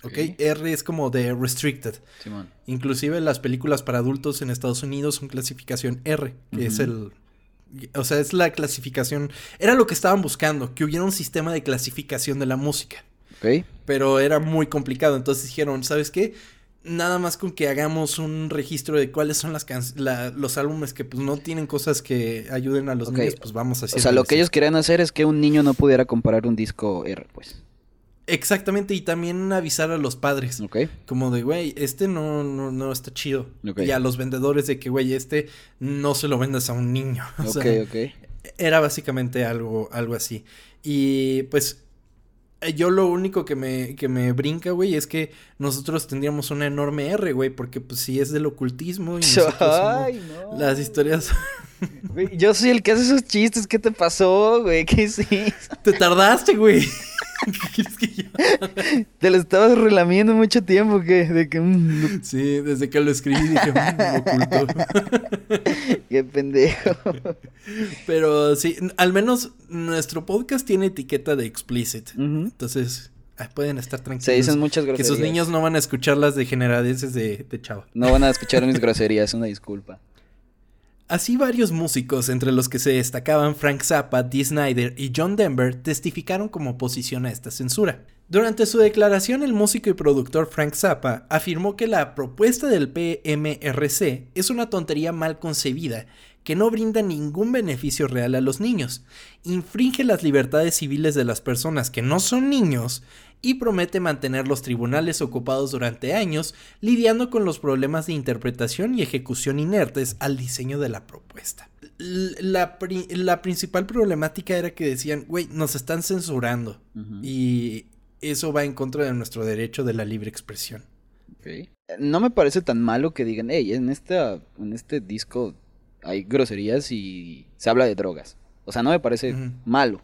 ¿Ok? Ok. R es como de restricted. Simón. Inclusive las películas para adultos en Estados Unidos son clasificación R, que es el... O sea, es la clasificación... Era lo que estaban buscando, que hubiera un sistema de clasificación de la música Ok. pero era muy complicado. Entonces dijeron, ¿sabes qué? Nada más con que hagamos un registro de cuáles son las can- la- los álbumes que pues no tienen cosas que ayuden a los niños, pues vamos a O sea, lo que ellos querían hacer es que un niño no pudiera comprar un disco R, pues. Exactamente, y también avisar a los padres. Ok. Como de, güey, este no, no, no está chido. Ok. Y a los vendedores de que, güey, este no se lo vendas a un niño. O Ok, sea, ok. Era básicamente algo, algo así. Y pues yo lo único que me, que me brinca, güey, es que nosotros tendríamos una enorme R, güey, porque pues sí es del ocultismo y Ay, no. las historias... Güey, Yo soy el que hace esos chistes. ¿Qué te pasó, güey? ¿Qué hiciste? Te tardaste, güey. ¿Qué quieres que yo? Te lo estabas relamiendo mucho tiempo, ¿qué? De que... mm, Sí, desde que lo escribí dije, "Mm, oculto. qué pendejo. Pero sí, al menos nuestro podcast tiene etiqueta de explicit. Entonces, pueden estar tranquilos. Se dicen muchas Que groserías. sus niños no van a escuchar las degeneradeces de, de chava. No van a escuchar mis groserías, una disculpa. Así varios músicos, entre los que se destacaban Frank Zappa, Dee Snyder y John Denver, testificaron como oposición a esta censura. Durante su declaración, el músico y productor Frank Zappa afirmó que la propuesta del PMRC es una tontería mal concebida que no brinda ningún beneficio real a los niños, infringe las libertades civiles de las personas que no son niños y promete mantener los tribunales ocupados durante años lidiando con los problemas de interpretación y ejecución inertes al diseño de la propuesta. La, pri- la principal problemática era que decían, güey, nos están censurando y eso va en contra de nuestro derecho de la libre expresión. No me parece tan malo que digan, hey, en, esta, en este disco hay groserías y se habla de drogas. O sea, no me parece malo.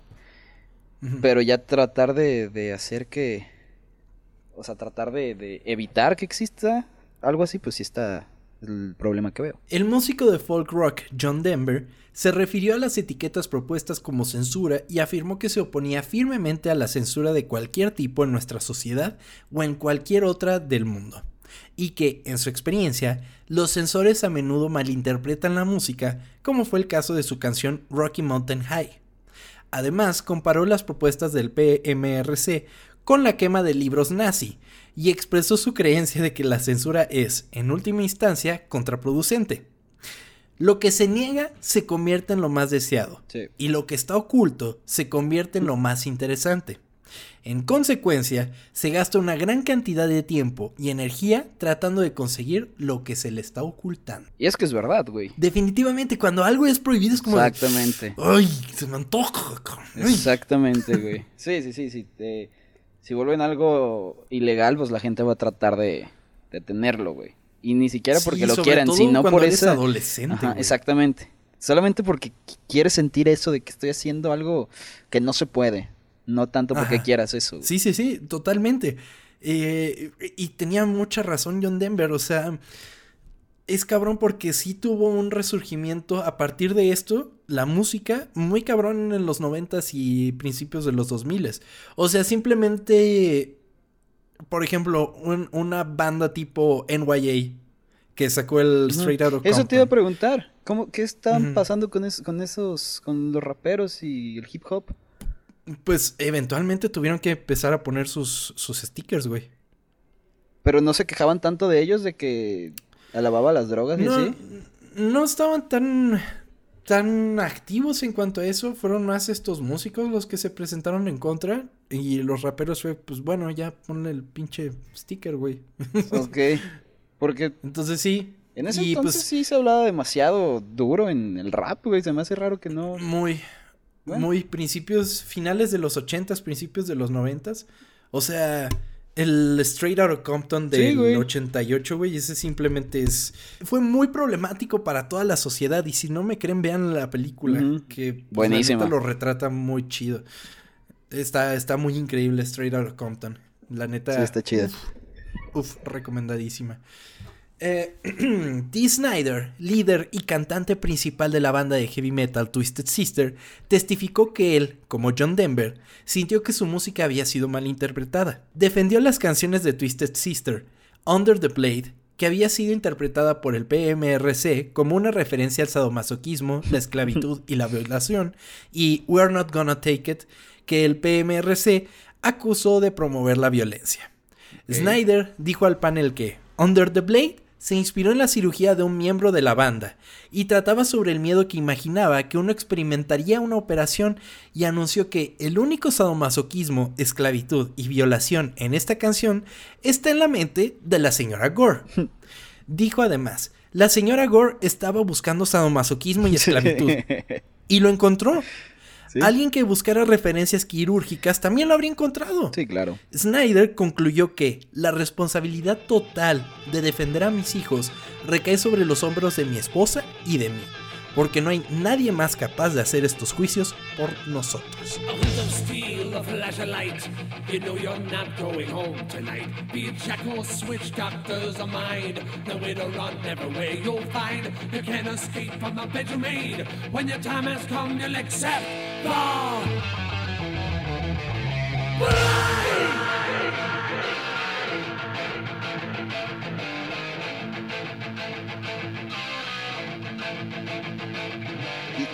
Pero ya tratar de, de hacer que. O sea, tratar de, de evitar que exista algo así, pues sí está el problema que veo. El músico de folk rock John Denver se refirió a las etiquetas propuestas como censura y afirmó que se oponía firmemente a la censura de cualquier tipo en nuestra sociedad o en cualquier otra del mundo, y que, en su experiencia, los censores a menudo malinterpretan la música, como fue el caso de su canción Rocky Mountain High. Además, comparó las propuestas del PMRC con la quema de libros nazi y expresó su creencia de que la censura es, en última instancia, contraproducente. Lo que se niega se convierte en lo más deseado Sí. y lo que está oculto se convierte en lo más interesante. En consecuencia, se gasta una gran cantidad de tiempo y energía tratando de conseguir lo que se le está ocultando. Y es que es verdad, güey. Definitivamente, cuando algo es prohibido es como... de, Exactamente. Ay, se me antoja. Ay". Exactamente, güey. Sí, sí, sí, sí. te- si vuelven algo ilegal, pues la gente va a tratar de, de tenerlo, güey. Y ni siquiera porque Sí, lo quieran, sino por eres esa... adolescente. Ajá, güey. exactamente. Solamente porque qu- quieres sentir eso de que estoy haciendo algo que no se puede. No tanto porque Ajá. quieras eso. Sí, sí, sí, totalmente. Eh, y tenía mucha razón John Denver, o sea, es cabrón porque sí tuvo un resurgimiento a partir de esto, la música, muy cabrón en los noventas y principios de los 2000 O sea, simplemente, por ejemplo, un- una banda tipo NYA que sacó el. Straight Outta Eso te iba a Compton. preguntar. ¿Cómo, ¿Qué están pasando con, es- con esos, con los raperos y el hip hop? Pues eventualmente tuvieron que empezar a poner sus, sus stickers, güey. Pero no se quejaban tanto de ellos de que alababa las drogas y No, así. no estaban tan, tan activos en cuanto a eso. Fueron más estos músicos los que se presentaron en contra. Y los raperos fue, pues bueno, ya ponle el pinche sticker, güey. Ok. Porque Entonces sí. en ese y entonces pues sí se hablaba demasiado duro en el rap, güey. Se me hace raro que no. muy, Bueno. muy principios, finales de los ochentas, principios de los noventas. O sea, el Straight Outta Compton Sí, del güey. 88, güey, ese simplemente es... Fue muy problemático para toda la sociedad y si no me creen, vean la película, Ujú. que pues, la Buenísima. neta lo retrata muy chido. Está, está muy increíble Straight Outta Compton. La neta... Sí, está chida. Uf, recomendadísima. Eh, Dee Snyder, líder y cantante principal de la banda de heavy metal Twisted Sister, testificó que él, como John Denver, sintió que su música había sido mal interpretada. Defendió las canciones de Twisted Sister, Under the Blade, que había sido interpretada por el PMRC como una referencia al sadomasoquismo, la esclavitud y la violación, y We're Not Gonna Take It, que el PMRC acusó de promover la violencia. Snyder dijo al panel que Under the Blade se inspiró en la cirugía de un miembro de la banda y trataba sobre el miedo que imaginaba que uno experimentaría una operación y anunció que el único sadomasoquismo, esclavitud y violación en esta canción está en la mente de la señora Gore. Dijo además, la señora Gore estaba buscando sadomasoquismo y esclavitud y lo encontró. Sí. Alguien que buscara referencias quirúrgicas también lo habría encontrado. Sí, claro. Snyder concluyó que la responsabilidad total de defender a mis hijos recae sobre los hombros de mi esposa y de mí, porque no hay nadie más capaz de hacer estos juicios por nosotros.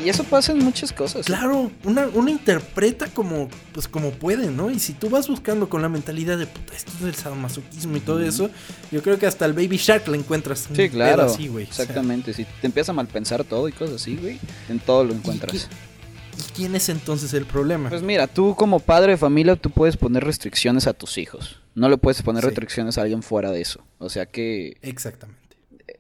Y, eso pasa en muchas cosas. Claro, una, una interpreta como, pues como puede, ¿no? Y si tú vas buscando con la mentalidad de puta, esto es del sadomasoquismo y todo eso, yo creo que hasta el Baby Shark le encuentras Sí, claro. así, güey. O sea, Exactamente. Si te empieza a malpensar todo y cosas así, güey, en todo lo ¿y encuentras. qué- ¿Y quién es entonces el problema? Pues mira, tú como padre de familia, tú puedes poner restricciones a tus hijos. No le puedes poner Sí. restricciones a alguien fuera de eso. O sea que, Exactamente.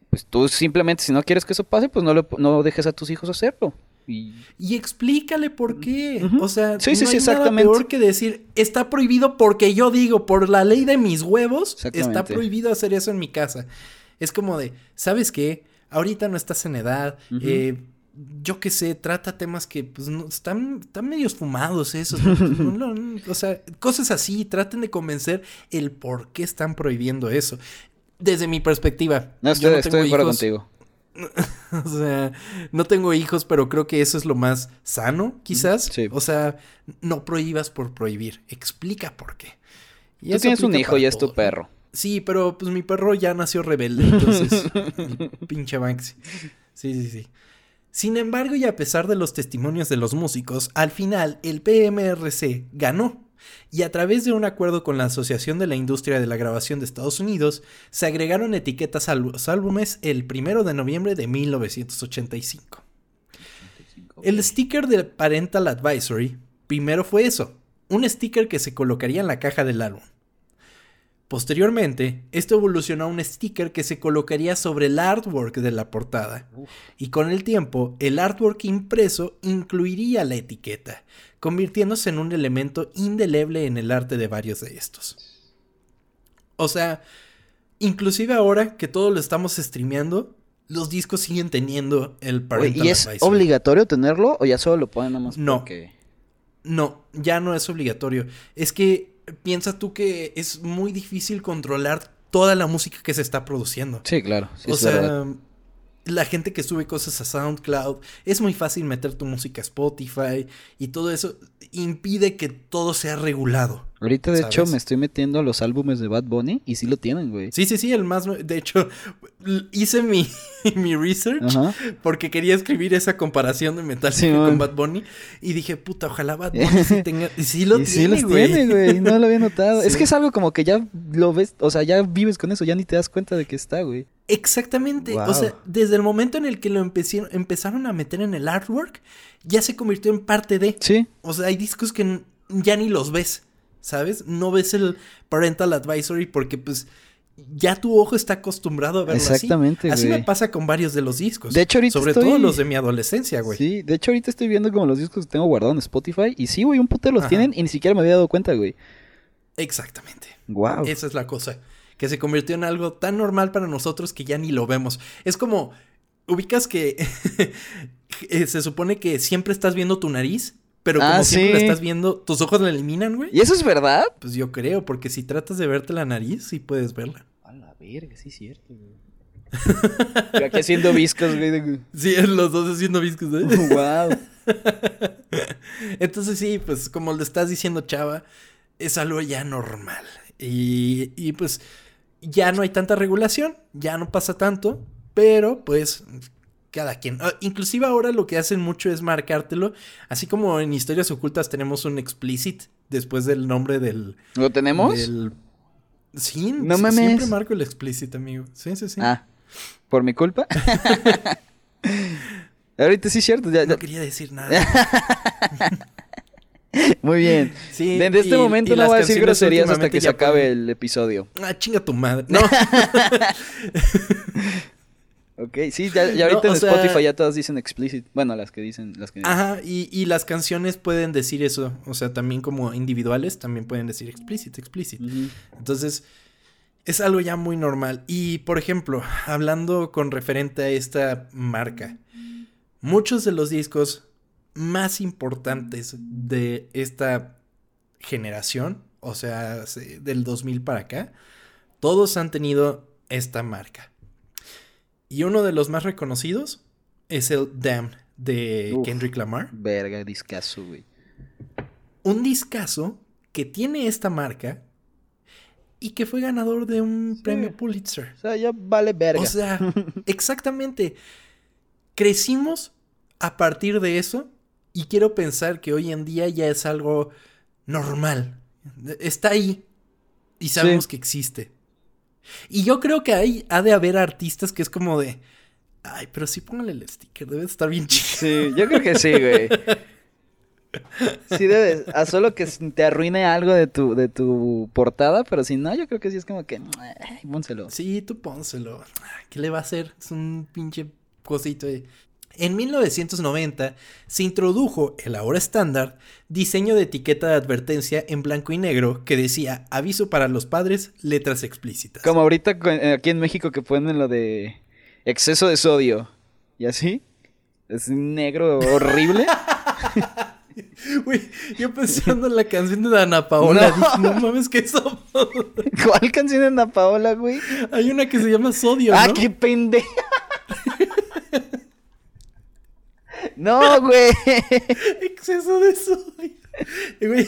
pues tú simplemente, si no quieres que eso pase, pues no, le, no dejes a tus hijos hacerlo. Y Y explícale por qué. O sea, Sí, sí, no sí, hay nada peor que decir, está prohibido porque yo digo, por la ley de mis huevos, está prohibido hacer eso en mi casa. Es como de, ¿sabes qué? Ahorita no estás en edad, eh, yo qué sé, trata temas que pues no, están, están medios fumados esos. ¿no? Pues, no, no, no, o sea, cosas así, traten de convencer el por qué están prohibiendo eso. Desde mi perspectiva. No, yo estoy, estoy de acuerdo hijos, contigo. O sea, no tengo hijos, pero creo que eso es lo más sano, quizás. Sí. O sea, no prohíbas por prohibir, explica por qué. Y Tú tienes un hijo y es tu perro. Sí, pero pues mi perro ya nació rebelde, entonces. pinche Banksy. Sí, sí, sí. Sin embargo, y a pesar de los testimonios de los músicos, al final el PMRC ganó. Y a través de un acuerdo con la Asociación de la Industria de la Grabación de Estados Unidos, se agregaron etiquetas a los álbumes el primero de noviembre de 1985. El sticker de Parental Advisory primero fue eso, un sticker que se colocaría en la caja del álbum. Posteriormente, esto evolucionó a un sticker que se colocaría sobre el artwork de la portada. Y con el tiempo, el artwork impreso incluiría la etiqueta, convirtiéndose en un elemento indeleble en el arte de varios de estos. O sea, inclusive ahora que todo lo estamos streameando, los discos siguen teniendo el Oye, parental ¿Y es advisory. obligatorio tenerlo o ya solo lo ponen nada más No. porque... No, ya no es obligatorio. Es que piensa tú que es muy difícil controlar toda la música que se está produciendo. Sí, claro. sí o es sea, verdad. La gente que sube cosas a SoundCloud, es muy fácil meter tu música a Spotify y todo eso impide que todo sea regulado. Ahorita, de hecho, me estoy metiendo a los álbumes de Bad Bunny y sí lo tienen, güey. Sí, sí, sí, el más... De hecho, hice mi, mi research Ajá. porque quería escribir esa comparación de Metallica Sí, con Bad Bunny y dije, puta, ojalá Bad Bunny sí tenga... Y sí lo y sí tiene, los güey. tiene, güey. No lo había notado. Es Sí. que es algo como que ya lo ves, o sea, ya vives con eso, ya ni te das cuenta de que está, güey. Exactamente. Wow. O sea, desde el momento en el que lo empecé- empezaron a meter en el artwork, ya se convirtió en parte de. Sí. O sea, hay discos que ya ni los ves, ¿sabes? No ves el parental advisory porque pues ya tu ojo está acostumbrado a verlo Exactamente, así. Así güey. me pasa con varios de los discos. De hecho, ahorita Sobre estoy- todo los de mi adolescencia, güey. Sí, de hecho ahorita estoy viendo como los discos que tengo guardados en Spotify y sí, güey, un puto los Ajá. tienen y ni siquiera me había dado cuenta, güey. Exactamente. Wow. Esa es la cosa. Que se convirtió en algo tan normal para nosotros que ya ni lo vemos. Es como, ubicas que eh, se supone que siempre estás viendo tu nariz, pero como Ah, siempre la estás viendo, tus ojos la eliminan, güey. ¿Y eso es verdad? Pues yo creo, porque si tratas de verte la nariz, sí puedes verla. A la verga, sí es cierto, güey. Yo aquí haciendo viscos, güey. Sí, los dos haciendo viscos, ¿eh? wow. Entonces sí, pues como le estás diciendo, chava, es algo ya normal. Y, y pues ya no hay tanta regulación, ya no pasa tanto, pero pues cada quien. Ah, inclusive ahora lo que hacen mucho es marcártelo, así como en historias ocultas tenemos un explicit después del nombre del... ¿Lo tenemos? del- Sí, No mames. siempre marco el explicit, amigo. Sí, sí, sí. Ah, ¿por mi culpa? Ahorita sí es cierto, ya, ya- No quería decir nada. Muy bien. Sí, Desde este y- momento y no voy a decir groserías hasta que se acabe pueden- el episodio. Ah, chinga tu madre. No. Ok, sí, ya, ya ahorita No, en sea- Spotify ya todas dicen explicit. Bueno, las que dicen, las que Ajá, y, y las canciones pueden decir eso. O sea, también como individuales también pueden decir explicit, explicit. Entonces, es algo ya muy normal. Y, por ejemplo, hablando con referente a esta marca, muchos de los discos más importantes de esta generación, o sea, se- del 2000 para acá, todos han tenido esta marca. Y uno de los más reconocidos es el Damn de Uf. Kendrick Lamar. Verga, discazo, güey. Un discazo que tiene esta marca y que fue ganador de un Sí. premio Pulitzer. O sea, ya vale verga. O sea, exactamente. Crecimos a partir de eso y quiero pensar que hoy en día ya es algo normal. Está ahí y sabemos que existe. Y yo creo que ahí ha de haber artistas que es como de, ay, pero sí póngale el sticker, debe estar bien chido. Sí, yo creo que sí, güey. Sí debes, a solo que te arruine algo de tu, de tu portada, pero si no, yo creo que sí es como que, ay, pónselo. Sí, tú pónselo. ¿Qué le va a hacer? Es un pinche cosito ahí. En 1990 se introdujo el ahora estándar diseño de etiqueta de advertencia en blanco y negro que decía aviso para los padres, letras explícitas. Como ahorita eh, aquí en México que ponen lo de exceso de sodio. ¿Y así? Es negro horrible. Güey, yo pensando en la canción de Ana Paola, No. dije, no mames, que eso. ¿Cuál canción de Ana Paola, güey? Hay una que se llama Sodio, Ah, qué pendeja. No, güey. exceso de sodio. Güey,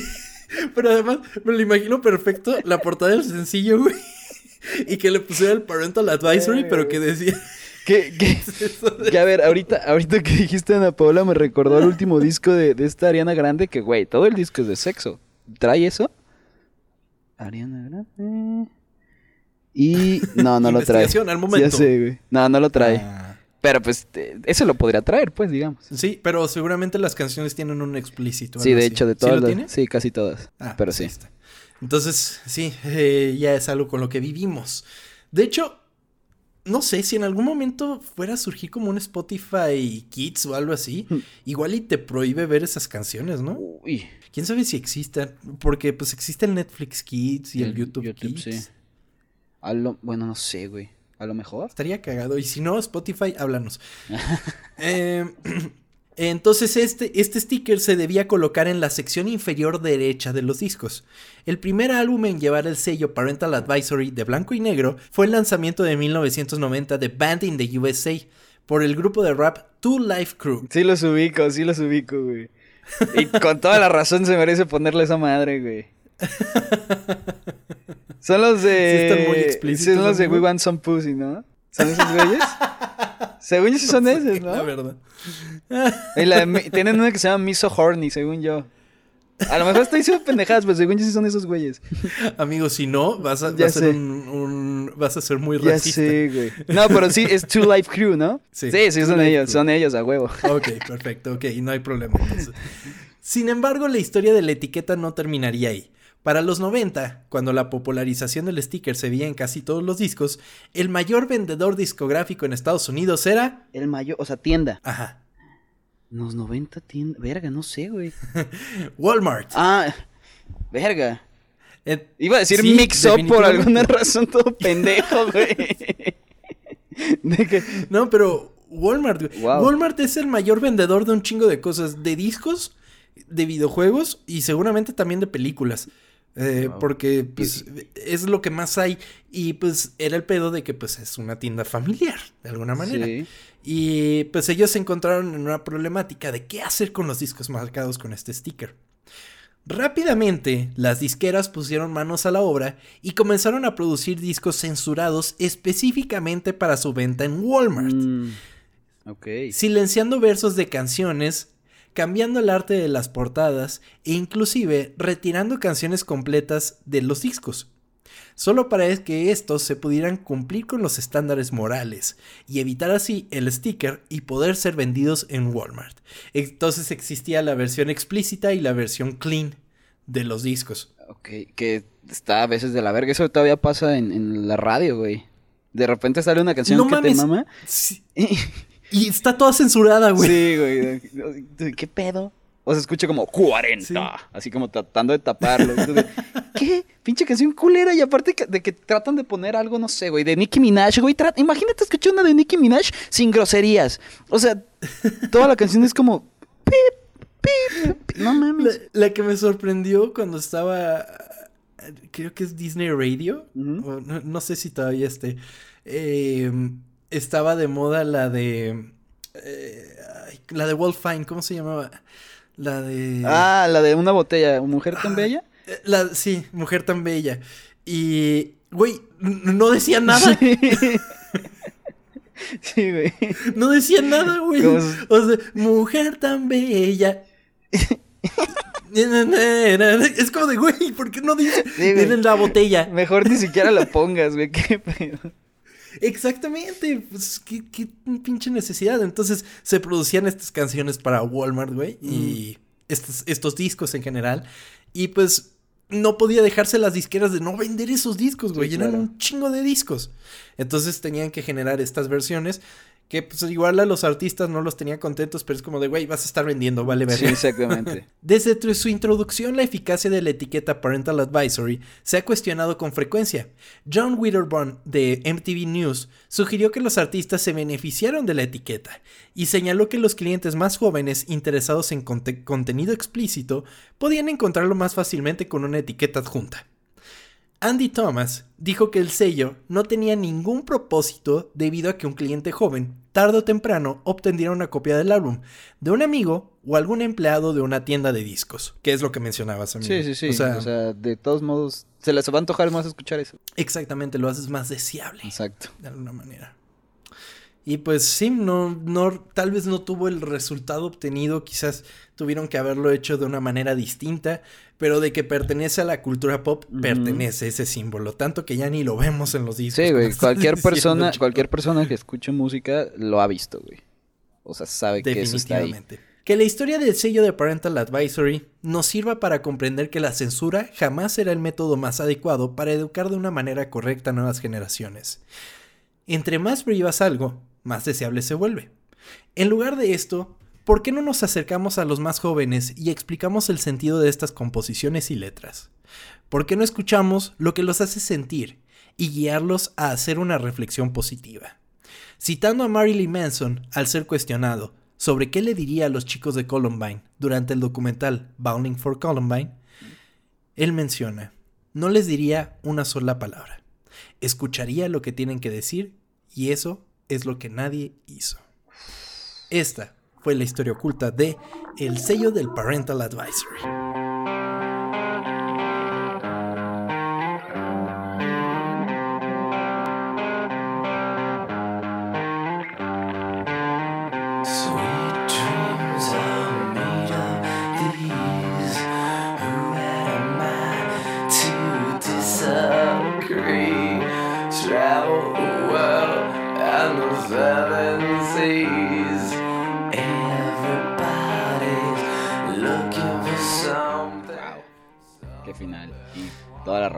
pero además me lo imagino perfecto la portada del sencillo, güey. Y que le pusiera el parental advisory, pero que decía ¿Qué, qué? Que a ver, ahorita, ahorita que dijiste Ana Paola me recordó el último disco de, de esta Ariana Grande que, güey, todo el disco es de sexo. ¿Trae eso? Ariana Grande. Y... No, no lo trae. Al momento. Ya sé, güey. No, no lo trae. Ah, Pero pues, ese lo podría traer, pues, digamos. sí, pero seguramente las canciones tienen un explícito. Sí, de así. hecho, de ¿Sí todas lo las- tiene? Sí, casi todas. Ah, pero pues sí. está. Entonces, sí, eh, ya es algo con lo que vivimos. De hecho, no sé si en algún momento fuera a surgir como un Spotify Kids o algo así, Hmm. igual y te prohíbe ver esas canciones, ¿no? Uy. ¿Quién sabe si existan? Porque pues existe el Netflix Kids y el, El YouTube, YouTube, Kids. sí. Lo- bueno, no sé, güey. A lo mejor. Estaría cagado. Y si no, Spotify, háblanos. Eh, entonces, este, este sticker se debía colocar en la sección inferior derecha de los discos. El primer álbum en llevar el sello Parental Advisory de blanco y negro fue el lanzamiento de 1990 de Band in the USA por el grupo de rap Two Life Crew. Sí los ubico, sí los ubico, güey. Y con toda la razón se merece ponerle esa madre, güey. Son los de. Sí están muy explícitos, Son los de. We Want Some Pussy, ¿no? ¿Son esos güeyes? según yo sí son esos, La ¿no? verdad. Y la Mi- tienen una que se llama Miso Horny, según yo. A lo mejor estoy diciendo pendejadas, pero según yo sí son esos güeyes. Amigo, si no, vas a, Ya vas a ser un, un- vas a ser muy Ya racista. sé, güey. No, pero sí, es Two Life Crew, ¿no? Sí, Sí, son Life ellos, Crew. son ellos a huevo. Ok, perfecto, ok, no hay problema entonces. Sin embargo, la historia de la etiqueta no terminaría ahí. Para los 90, cuando la popularización del sticker se veía en casi todos los discos, el mayor vendedor discográfico en Estados Unidos era... El mayor, o sea, tienda. Ajá, Los 90 tienda. Verga, no sé, güey. Walmart. Ah, verga. Eh, Iba a decir sí, mix up por alguna razón todo pendejo, güey. De que No, pero Walmart, güey. Wow. Walmart es el mayor vendedor de un chingo de cosas, de discos, de videojuegos y seguramente también de películas. Eh, Wow. Porque pues es lo que más hay y pues era el pedo de que pues es una tienda familiar de alguna manera. Sí. Y pues ellos se encontraron en una problemática de qué hacer con los discos marcados con este sticker. Rápidamente, las disqueras pusieron manos a la obra y comenzaron a producir discos censurados específicamente para su venta en Walmart, Mm, silenciando versos de canciones, cambiando el arte de las portadas e inclusive retirando canciones completas de los discos. Solo para que estos se pudieran cumplir con los estándares morales y evitar así el sticker y poder ser vendidos en Walmart. Entonces existía la versión explícita y la versión clean de los discos. Ok, que está a veces de la verga. Eso todavía pasa en, en la radio, güey. De repente sale una canción No que mames. te mama. Sí, Y está toda censurada, güey. Sí, güey. ¿Qué pedo? O se escucha como 40, Sí. así como tratando de taparlo. ¿Qué? Pinche canción culera. Y aparte de que tratan de poner algo, no sé, güey, de Nicki Minaj, güey. Imagínate escuchar una de Nicki Minaj sin groserías. O sea, toda la canción es como. pip, pip, pip. No La, mames. la que me sorprendió cuando estaba. Creo que es Disney Radio. O no, no sé si todavía esté. eh, estaba de moda la de. eh, la de Wolfine, ¿cómo se llamaba? La de. Ah, la de una botella. ¿Mujer tan Ah, bella? eh, La, sí, mujer tan bella. Y. Güey, no decía nada. Sí. Sí, güey. No decía nada, güey. O sea, mujer tan bella. es como de, güey, ¿por qué no dice? Sí, en la botella. Mejor ni siquiera la pongas, güey. Qué pedo. Exactamente, pues qué, qué pinche necesidad. Entonces se producían estas canciones para Walmart, güey, y estos, estos discos en general. Y pues no podía dejarse las disqueras de no vender esos discos, güey. Sí, Eran un chingo de discos. Entonces tenían que generar estas versiones Que pues igual a los artistas no los tenía contentos, pero es como de, güey, vas a estar vendiendo, vale ver. Sí, exactamente. Desde su introducción, la eficacia de la etiqueta Parental Advisory se ha cuestionado con frecuencia. John Witherbone de MTV News sugirió que los artistas se beneficiaron de la etiqueta y señaló que los clientes más jóvenes interesados en conte- contenido explícito podían encontrarlo más fácilmente con una etiqueta adjunta. Andy Thomas dijo que el sello no tenía ningún propósito debido a que un cliente joven, tarde o temprano, obtendría una copia del álbum de un amigo o algún empleado de una tienda de discos, que es lo que mencionabas, amigo. Sí, sí, sí. O sea, o sea, de todos modos, se les va a antojar más escuchar eso. exactamente, lo haces más deseable, Exacto. de alguna manera. Y pues sí, no, no, tal vez no tuvo el resultado obtenido, quizás tuvieron que haberlo hecho de una manera distinta, pero de que pertenece a la cultura pop, pertenece ese símbolo, tanto que ya ni lo vemos en los discos. Sí, güey. Cualquier diciendo, persona, chico. cualquier persona que escuche música lo ha visto, güey. O sea, sabe que eso está ahí. Que la historia del sello de Parental Advisory nos sirva para comprender que la censura jamás será el método más adecuado para educar de una manera correcta a nuevas generaciones. Entre más prohíbas algo, más deseable se vuelve. En lugar de esto, ¿por qué no nos acercamos a los más jóvenes y explicamos el sentido de estas composiciones y letras? ¿Por qué no escuchamos lo que los hace sentir y guiarlos a hacer una reflexión positiva? Citando a Marilyn Manson al ser cuestionado sobre qué le diría a los chicos de Columbine durante el documental Bowling for Columbine, él menciona, no les diría una sola palabra, escucharía lo que tienen que decir y eso es lo que nadie hizo. Esta fue la historia oculta de El sello del Parental Advisory.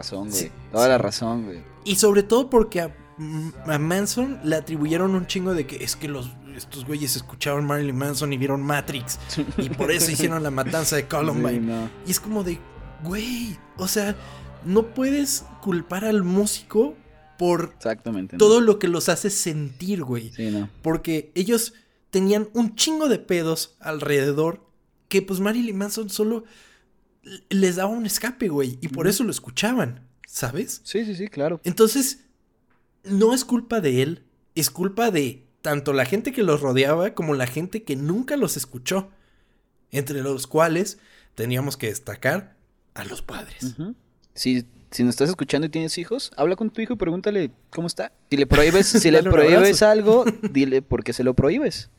Razón, güey. Toda la razón, güey. Y sobre todo porque a, a Manson le atribuyeron un chingo de que es que los estos güeyes escucharon Marilyn Manson y vieron Matrix y por eso hicieron la matanza de Columbine. Sí, no. Y es como de, güey, o sea, no puedes culpar al músico por Exactamente. no. todo lo que los hace sentir, güey. Sí, no. Porque ellos tenían un chingo de pedos alrededor que pues Marilyn Manson solo les daba un escape, güey. Y por eso lo escuchaban, ¿sabes? Sí, sí, sí, claro. Entonces, no es culpa de él, es culpa de tanto la gente que los rodeaba como la gente que nunca los escuchó. Entre los cuales teníamos que destacar a los padres. Ujú. Si, si nos estás escuchando y tienes hijos, habla con tu hijo y pregúntale cómo está. Si le prohíbes, si le prohíbes algo, dile por qué se lo prohíbes.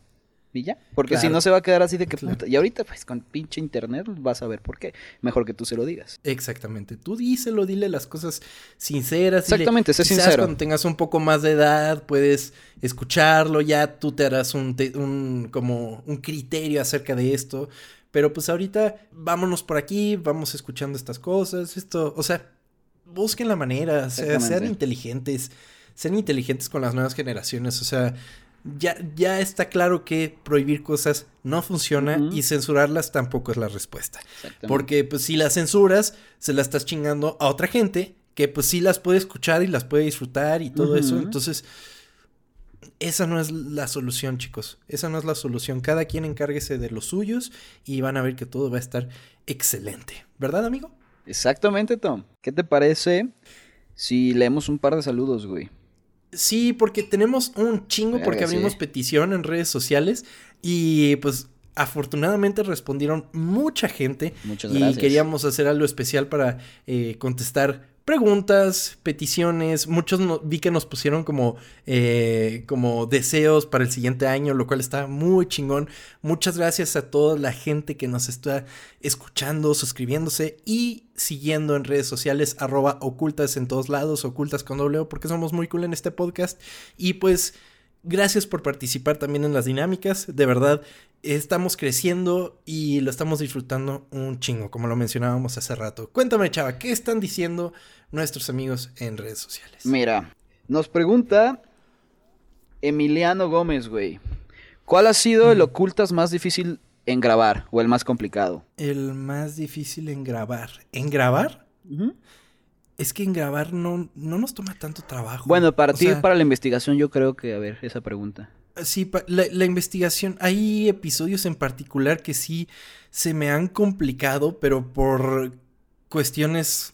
Y ya. Porque si no se va a quedar así de que Claro. puta. Y ahorita, pues con pinche internet vas a ver por qué. Mejor que tú se lo digas. Exactamente. Tú díselo, dile las cosas sinceras. Exactamente, sé quizás sincero. cuando tengas un poco más de edad, puedes escucharlo, ya tú te harás un, te- un- como un criterio acerca de esto. Pero pues ahorita vámonos por aquí, vamos escuchando estas cosas, esto, o sea, busquen la manera, o sea, sean inteligentes, sean inteligentes con las nuevas generaciones, o sea, ya, ya está claro que prohibir cosas no funciona y censurarlas tampoco es la respuesta. Porque pues si las censuras, se las estás chingando a otra gente que pues sí las puede escuchar y las puede disfrutar y todo eso. Entonces, esa no es la solución, chicos. Esa no es la solución. Cada quien encárguese de los suyos y van a ver que todo va a estar excelente. ¿Verdad, amigo? Exactamente, Tom. ¿Qué te parece si leemos un par de saludos, güey? Sí, porque tenemos un chingo porque abrimos sí. petición en redes sociales y pues afortunadamente respondieron mucha gente Muchas y gracias. queríamos hacer algo especial para eh, contestar preguntas, peticiones. Muchos vi que nos pusieron como, eh, como deseos para el siguiente año, lo cual está muy chingón. Muchas gracias a toda la gente que nos está escuchando, suscribiéndose y siguiendo en redes sociales, arroba ocultas en todos lados, ocultas con doble porque somos muy cool en este podcast. Y pues, gracias por participar también en las dinámicas. De verdad, estamos creciendo y lo estamos disfrutando un chingo, como lo mencionábamos hace rato. Cuéntame, chava, ¿qué están diciendo nuestros amigos en redes sociales? Mira, nos pregunta Emiliano Gómez, güey. ¿Cuál ha sido el ocultas más difícil en grabar o el más complicado? El más difícil en grabar. ¿En grabar? Es que en grabar no, no nos toma tanto trabajo. Bueno, para O ti, sea, para la investigación, yo creo que, a ver, esa pregunta. Sí, la, la investigación, hay episodios en particular que sí se me han complicado, pero por cuestiones,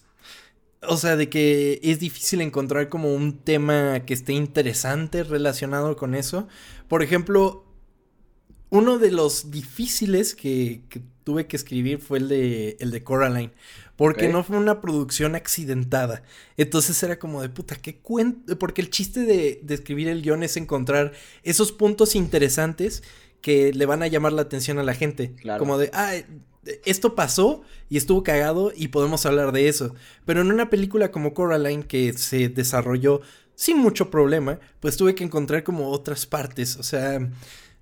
o sea, de que es difícil encontrar como un tema que esté interesante relacionado con eso. Por ejemplo, uno de los difíciles que, que tuve que escribir fue el de, el de Coraline. Porque no fue una producción accidentada. Entonces era como de puta, ¿qué cuento? Porque el chiste de, de escribir el guion es encontrar esos puntos interesantes que le van a llamar la atención a la gente. Claro. Como de, ah, esto pasó y estuvo cagado y podemos hablar de eso. Pero en una película como Coraline que se desarrolló sin mucho problema, pues tuve que encontrar como otras partes. O sea,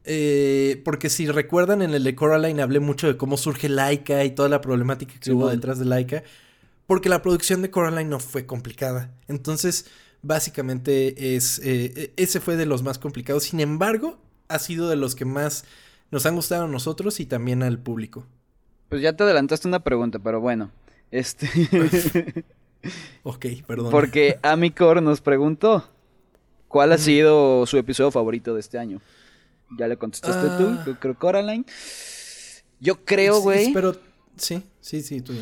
eh, porque si recuerdan en el de Coraline hablé mucho de cómo surge Laika y toda la problemática que Sí, hubo bueno. detrás de Laika. Porque la producción de Coraline no fue complicada. Entonces, básicamente es eh, e- ese fue de los más complicados. Sin embargo, ha sido de los que más nos han gustado a nosotros y también al público. Pues ya te adelantaste una pregunta, pero bueno. Este. Ok, perdón. Porque Amicor nos preguntó cuál ha sido su episodio favorito de este año. Ya le contestaste Ah. tú, yo creo Coraline. Yo creo, Sí, güey. Pero sí, sí, sí, tú.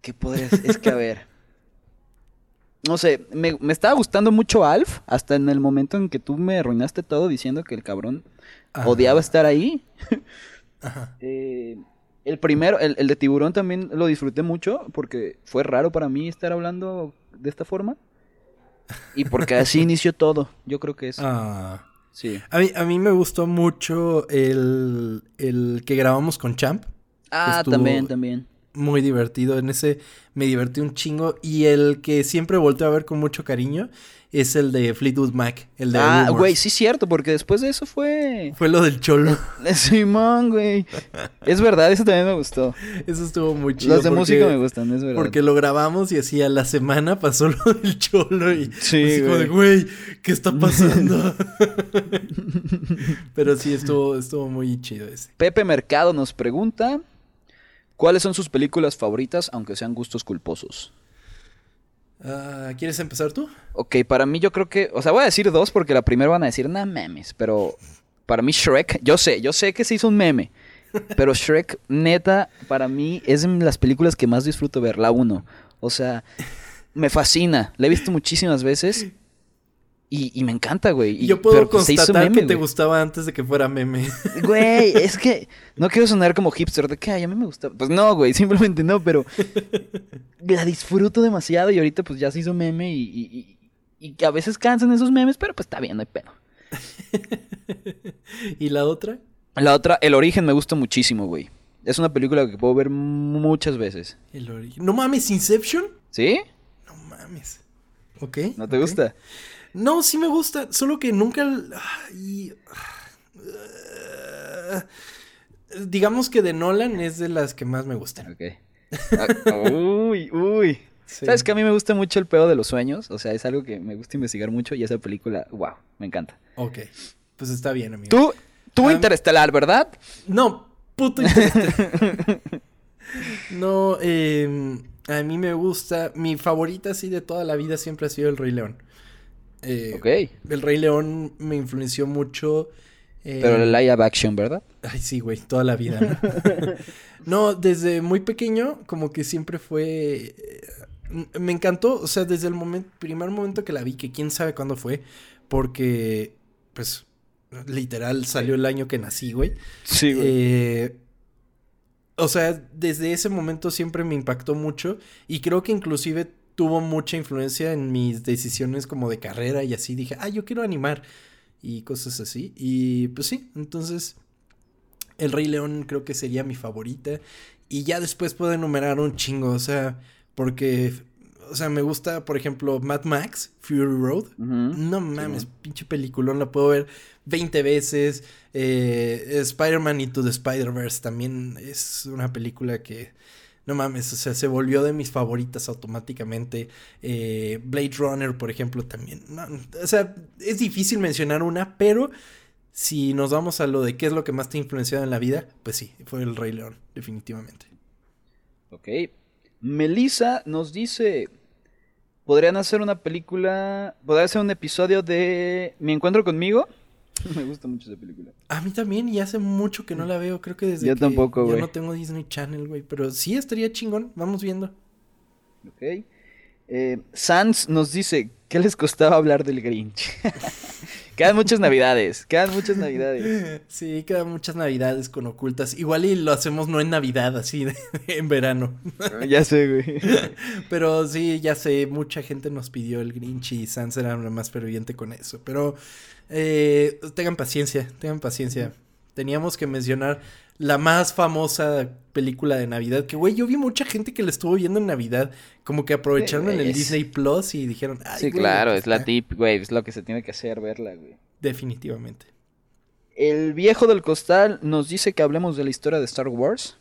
¿Qué podrías? Es que a ver. No sé, me, me estaba gustando mucho Alf hasta en el momento en que tú me arruinaste todo diciendo que el cabrón Ajá. odiaba estar ahí. Ajá. Eh, el primero, el, el de tiburón también lo disfruté mucho porque fue raro para mí estar hablando de esta forma. Y porque así inició todo. Yo creo que es. Ah. Sí. A mí, a mí me gustó mucho el, el que grabamos con Champ. Ah, estuvo- también, también. Muy divertido. En ese me divertí un chingo. Y el que siempre volteo a ver con mucho cariño es el de Fleetwood Mac. El de Ah, güey, sí, cierto, porque después de eso fue. Fue lo del cholo. Simón, güey. Es verdad, eso también me gustó. Eso estuvo muy chido. Los de porque- música me gustan, es verdad. Porque lo grabamos y así a la semana pasó lo del cholo y Sí, así como de, güey, ¿qué está pasando? Pero sí, estuvo, estuvo muy chido ese. Pepe Mercado nos pregunta: ¿Cuáles son sus películas favoritas, aunque sean gustos culposos? Ah, ¿Quieres empezar tú? Ok, para mí yo creo que, o sea, voy a decir dos porque la primera van a decir, nah, memes, pero para mí Shrek, yo sé, yo sé que se hizo un meme, pero Shrek, neta, para mí es de las películas que más disfruto ver, la uno. O sea, me fascina, la he visto muchísimas veces y, y me encanta, güey. Y yo puedo pues constatar meme, que te güey. gustaba antes de que fuera meme. Güey, es que no quiero sonar como hipster de que ay, a mí me gusta. Pues no, güey, simplemente no, pero la disfruto demasiado y ahorita pues ya se hizo meme y, a veces cansan esos memes, pero pues está bien, no hay pedo. ¿Y la otra? La otra, El Origen me gusta muchísimo, güey. Es una película que puedo ver muchas veces. El origen. No mames, Inception. ¿Sí? No mames. Ok. ¿No te ok. gusta? No, sí me gusta, solo que nunca... ah, digamos que de Nolan es de las que más me gustan. Ok. Ah, uy, uy. Sí. ¿Sabes que a mí me gusta mucho el pedo de los sueños? O sea, es algo que me gusta investigar mucho y esa película, wow, me encanta. Ok, pues está bien, amigo. Tú, tú Interestelar, ¿verdad? No, puto Interestelar. no, eh, a mí me gusta. Mi favorita, así de toda la vida, siempre ha sido El Rey León. Eh, Ok. El Rey León me influenció mucho. eh, Pero el live action, ¿verdad? Ay, sí, güey, toda la vida. ¿no? No, desde muy pequeño, como que siempre fue. eh, Me encantó, o sea, desde el momento, primer momento que la vi, que quién sabe cuándo fue, porque, pues, literal salió el año que nací, güey. Sí, Eh, o sea, desde ese momento siempre me impactó mucho y creo que inclusive tuvo mucha influencia en mis decisiones como de carrera y así dije, ah, yo quiero animar y cosas así. Y pues sí, entonces El Rey León creo que sería mi favorita y ya después puedo enumerar un chingo, o sea, porque, o sea, me gusta, por ejemplo, Mad Max, Fury Road. No mames, pinche peliculón, la puedo ver 20 veces. Eh, Spider-Man Into the Spider-Verse también es una película que no mames, o sea, se volvió de mis favoritas automáticamente. Eh, Blade Runner, por ejemplo, también. No, o sea, es difícil mencionar una, pero si nos vamos a lo de qué es lo que más te ha influenciado en la vida, pues sí, fue el Rey León, definitivamente. Ok. Melissa nos dice. Podrían hacer una película. Podrían hacer un episodio de Mi encuentro conmigo. Me gusta mucho esa película. A mí también, y hace mucho que no la veo, creo que desde Yo que tampoco, yo güey. no tengo Disney Channel, güey, pero sí estaría chingón, vamos viendo. Ok. Eh, Sans nos dice. ¿Qué les costaba hablar del Grinch? quedan muchas navidades. Quedan muchas navidades. Sí, quedan muchas navidades con ocultas. Igual y lo hacemos no en Navidad, así de- en verano. ya sé, güey. Pero sí, ya sé, mucha gente nos pidió el Grinch y Sans era la más ferviente con eso. Pero eh, tengan paciencia, tengan paciencia. Teníamos que mencionar la más famosa película de Navidad. Que, güey, yo vi mucha gente que la estuvo viendo en Navidad. Como que aprovecharon en el Es- Disney Plus y dijeron, Ay, Sí, güey, claro, es la está". tip, güey. Es lo que se tiene que hacer, verla, güey. Definitivamente. El viejo del costal nos dice que hablemos de la historia de Star Wars.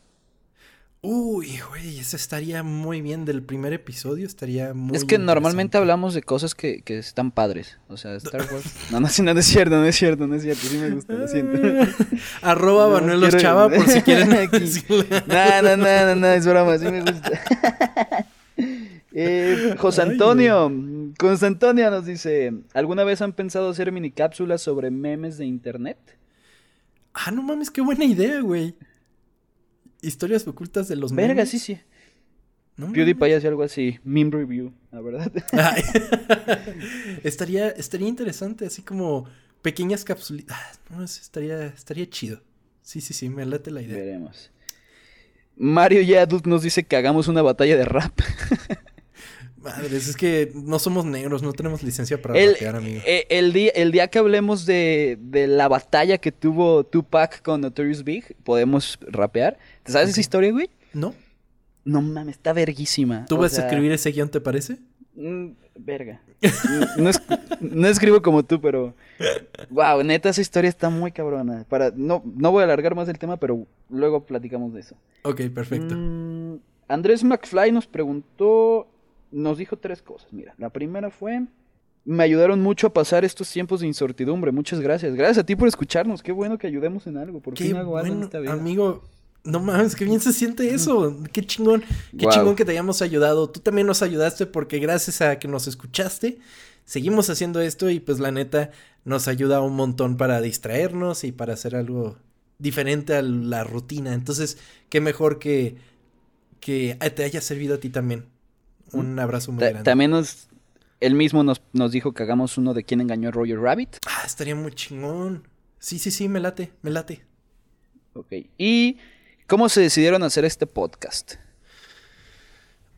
Uy, güey, eso estaría muy bien del primer episodio, estaría muy es que normalmente hablamos de cosas que, que están padres. O sea, Star Wars. No, no, no, no es cierto, no es cierto, no es cierto. Sí me gusta, lo siento. Arroba No Manuelos quiero- Chava por si quieren Aquí. No, no, no, no, no, es broma, sí me gusta. Eh, José Antonio, José Antonio nos dice, ¿alguna vez han pensado hacer mini cápsulas sobre memes de internet? Ah, no mames, qué buena idea, güey. Historias ocultas de los Verga, memes. sí, sí. No PewDiePie hace algo así, meme review, la verdad. Ay. estaría, estaría interesante, así como pequeñas capsulitas. Ah, no, estaría, estaría chido. Sí, sí, sí, me late la idea. Veremos. Mario Yadut nos dice que hagamos una batalla de rap. Madres, es que no somos negros, no tenemos licencia para El, rapear, amigo. eh, el día, el día que hablemos de, de la batalla que tuvo Tupac con Notorious Big, podemos rapear. ¿Te sabes esa historia, güey? ¿No? No mames, está verguísima. ¿Tú O vas a escribir ese guion, te parece? mm, verga. No, es- no escribo como tú, pero. Wow, neta, esa historia está muy cabrona. Para, no, no voy a alargar más el tema, pero luego platicamos de eso. Ok, perfecto. Mm, Andrés McFly nos preguntó, nos dijo tres cosas. Mira, la primera fue, me ayudaron mucho a pasar estos tiempos de incertidumbre. Muchas gracias. Gracias a ti por escucharnos. Qué bueno que ayudemos en algo. Por Qué fin hago algo en bueno, esta vida. amigo. No mames, qué bien se siente eso. Qué chingón. Qué chingón que te hayamos ayudado. Tú también nos ayudaste porque gracias a que nos escuchaste, seguimos haciendo esto y pues la neta nos ayuda un montón para distraernos y para hacer algo diferente a la rutina. Entonces, qué mejor que que te haya servido a ti también. Un abrazo muy Ta- grande. También nos, él mismo nos, nos dijo que hagamos uno de quién engañó a Roger Rabbit. Ah, estaría muy chingón. Sí, sí, sí, me late, me late. Ok. Y cómo se decidieron hacer este podcast.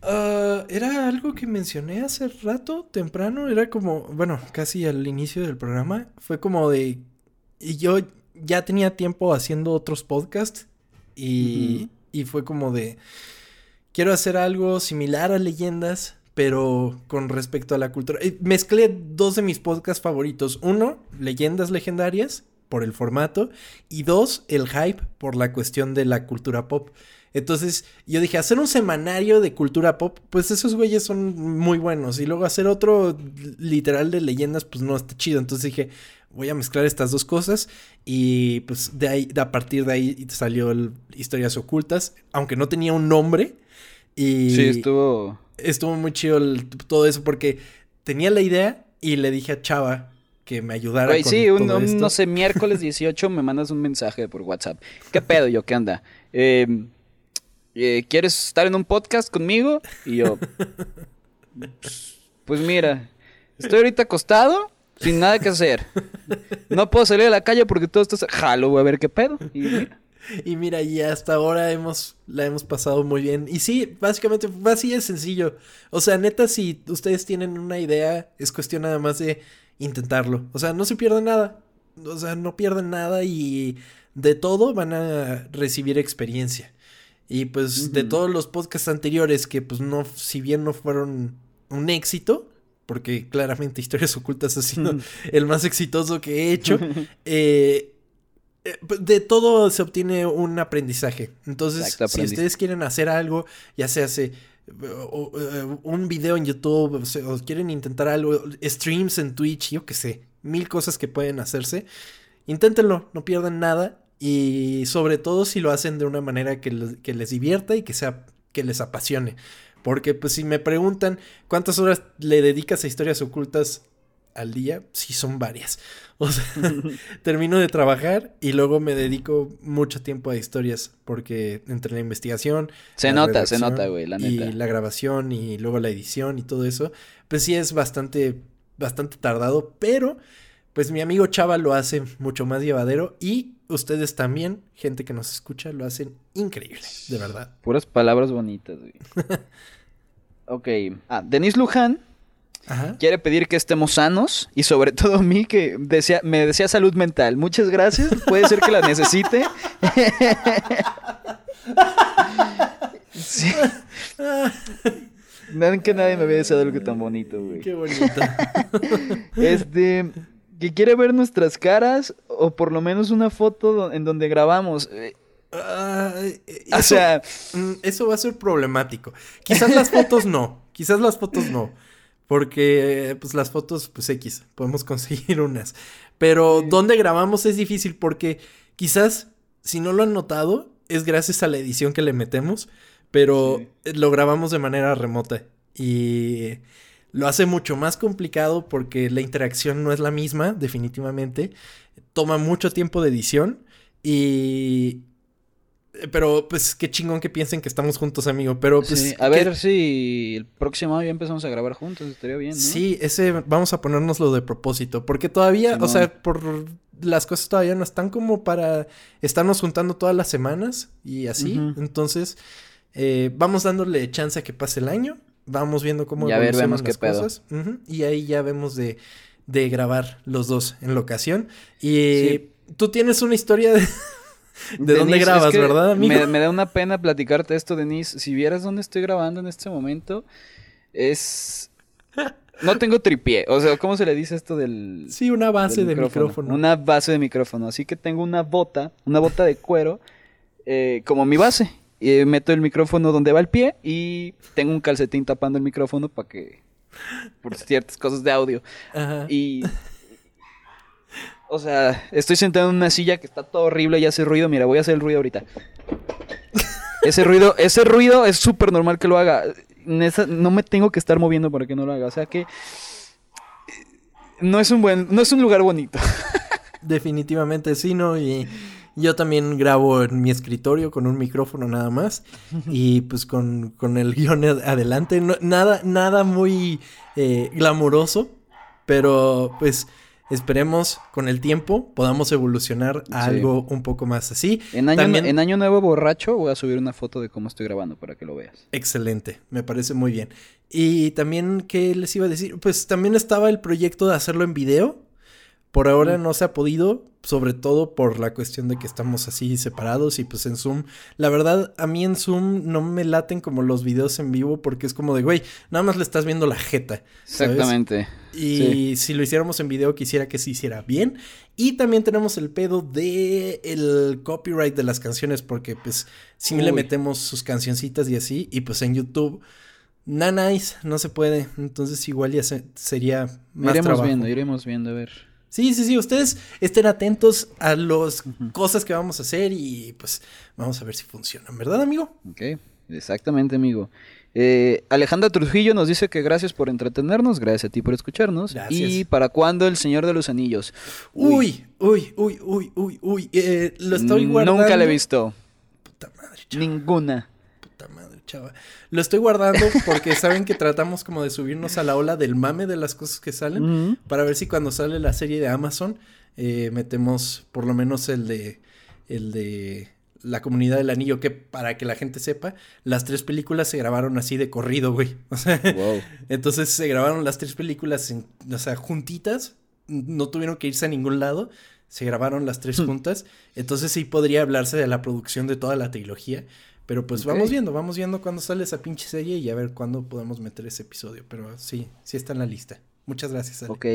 Ah, era algo que mencioné hace rato, temprano, era como, bueno, casi al inicio del programa, fue como de, y yo ya tenía tiempo haciendo otros podcasts y, y fue como de, quiero hacer algo similar a leyendas, pero con respecto a la cultura. Y mezclé dos de mis podcasts favoritos, uno, leyendas legendarias, por el formato, y dos, el hype por la cuestión de la cultura pop. Entonces yo dije, hacer un semanario de cultura pop, pues esos güeyes son muy buenos. Y luego hacer otro literal de leyendas, pues no está chido. Entonces dije, voy a mezclar estas dos cosas. Y pues de ahí, a partir de ahí salió el Historias Ocultas, aunque no tenía un nombre. Y Sí, estuvo... estuvo muy chido el- todo eso porque tenía la idea y le dije a Chava que me ayudara Güey, sí, un, todo un, esto. no sé, miércoles 18 me mandas un mensaje por WhatsApp. ¿Qué pedo yo? ¿Qué onda? Eh, eh, ¿Quieres estar en un podcast conmigo? Y yo, "Pues- pues mira, estoy ahorita acostado, sin nada que hacer. No puedo salir a la calle porque todo esto... Jalo, voy a ver qué pedo. Y mira, Y mira, y hasta ahora hemos, la hemos pasado muy bien. Y sí, básicamente así de sencillo. O sea, neta, si ustedes tienen una idea, es cuestión nada más de intentarlo. O sea, no se pierde nada. O sea, no pierden nada y de todo van a recibir experiencia. Y pues de todos los podcasts anteriores que pues no, si bien no fueron un éxito, porque claramente Historias Ocultas ha sido el más exitoso que he hecho, eh, de todo se obtiene un aprendizaje. Entonces, si ustedes quieren hacer algo, ya se hace o- un video en YouTube, o, sea, o quieren intentar algo, streams en Twitch, yo qué sé, mil cosas que pueden hacerse. Inténtenlo, no pierdan nada. Y sobre todo si lo hacen de una manera que, les- que les divierta y que sea que les apasione. Porque pues si me preguntan cuántas horas le dedicas a historias ocultas al día, sí son varias. O sea, termino de trabajar y luego me dedico mucho tiempo a historias porque entre la investigación, Se la nota, se nota, güey, la y neta. la grabación y luego la edición y todo eso, pues sí es bastante bastante tardado, pero pues mi amigo Chava lo hace mucho más llevadero y ustedes también, gente que nos escucha, lo hacen increíble, de verdad. Puras palabras bonitas, güey. ok. Ah, Denise Luján Ajá. quiere pedir que estemos sanos y sobre todo a mí que desea, me desea salud mental. Muchas gracias. Puede ser que la necesite. sí. Nada que nadie me había deseado algo tan bonito, güey. Qué bonito. Este, que quiere ver nuestras caras o por lo menos una foto en donde grabamos. Ah, eh, O eso- sea, Mm, Eso va a ser problemático. Quizás las fotos no. Quizás las fotos no. Porque, pues, las fotos, pues, X. Podemos conseguir unas. Pero donde grabamos es difícil porque quizás, si no lo han notado, es gracias a la edición que le metemos. Pero Sí. eh, lo grabamos de manera remota. Y lo hace mucho más complicado porque la interacción no es la misma, definitivamente. Toma mucho tiempo de edición. Y pero pues qué chingón que piensen que estamos juntos, amigo. Pero pues. sí, A que- ver si el próximo año ya empezamos a grabar juntos, estaría bien, ¿no? Sí, ese vamos a ponernoslo de propósito. Porque todavía, o sea, por las cosas todavía no están como para estarnos juntando todas las semanas y así. Entonces, eh, vamos dándole chance a que pase el año. Vamos viendo cómo Y a ver, evolucionan vemos qué las pedo. cosas. Y ahí ya vemos de, de grabar los dos en la ocasión. Y Sí. tú tienes una historia de, de dónde es grabas, que ¿verdad, amigo? Me, me da una pena platicarte esto, Denise. Si vieras dónde estoy grabando en este momento, es... No tengo tripié. O sea, ¿cómo se le dice esto del... Sí, una base de micrófono. Una base de micrófono. Así que tengo una bota, una bota de cuero, eh, como mi base. Y meto el micrófono donde va el pie y tengo un calcetín tapando el micrófono para que... Por ciertas cosas de audio. Ajá. Y. O sea, estoy sentado en una silla que está todo horrible y hace ruido. Mira, voy a hacer el ruido ahorita. Ese ruido, ese ruido es súper normal que lo haga. No me tengo que estar moviendo para que no lo haga. O sea que. eh, No es un buen. No es un lugar bonito. Definitivamente sí, ¿no? Y yo también grabo en mi escritorio con un micrófono nada más. Y pues con, con el guion ad- adelante. Nada, nada muy eh, glamuroso. Pero pues esperemos con el tiempo podamos evolucionar a Sí. algo un poco más así. En año, También- en año nuevo borracho voy a subir una foto de cómo estoy grabando para que lo veas. Excelente, me parece muy bien. Y también, ¿qué les iba a decir? Pues también estaba el proyecto de hacerlo en video. Por ahora no se ha podido, sobre todo por la cuestión de que estamos así separados y pues en Zoom. La verdad, a mí en Zoom no me laten como los videos en vivo porque es como de, güey, nada más le estás viendo la jeta. ¿sabes? Exactamente. Y Sí. si lo hiciéramos en video, quisiera que se hiciera bien. Y también tenemos el pedo de el copyright de las canciones, porque pues si le metemos sus cancioncitas y así, y pues en YouTube, na nice, no se puede. Entonces igual ya se- sería más Iremos trabajo. viendo, iremos viendo, a ver. Sí, sí, sí, ustedes estén atentos a las cosas que vamos a hacer y pues vamos a ver si funcionan, ¿verdad, amigo? Ok, exactamente, amigo. Eh, Alejandra Trujillo nos dice que gracias por entretenernos, gracias a ti por escucharnos. Gracias. ¿Y para cuándo El Señor de los Anillos? Uy, uy, uy, uy, uy, uy. eh, lo estoy guardando. Nunca le he visto. Puta madre, chaval. Ninguna. Puta madre, chava. Lo estoy guardando porque saben que tratamos como de subirnos a la ola del mame de las cosas que salen. Para ver si cuando sale la serie de Amazon, eh, metemos por lo menos el de. El de. La comunidad del anillo, que para que la gente sepa, las tres películas se grabaron así de corrido, güey. O sea, Wow. entonces se grabaron las tres películas, en- o sea, juntitas. No tuvieron que irse a ningún lado. Se grabaron las tres juntas. Entonces sí podría hablarse de la producción de toda la trilogía. Pero pues vamos viendo, vamos viendo cuándo sale esa pinche serie y a ver cuándo podemos meter ese episodio. Pero sí, sí está en la lista. Muchas gracias, Ale. Ok.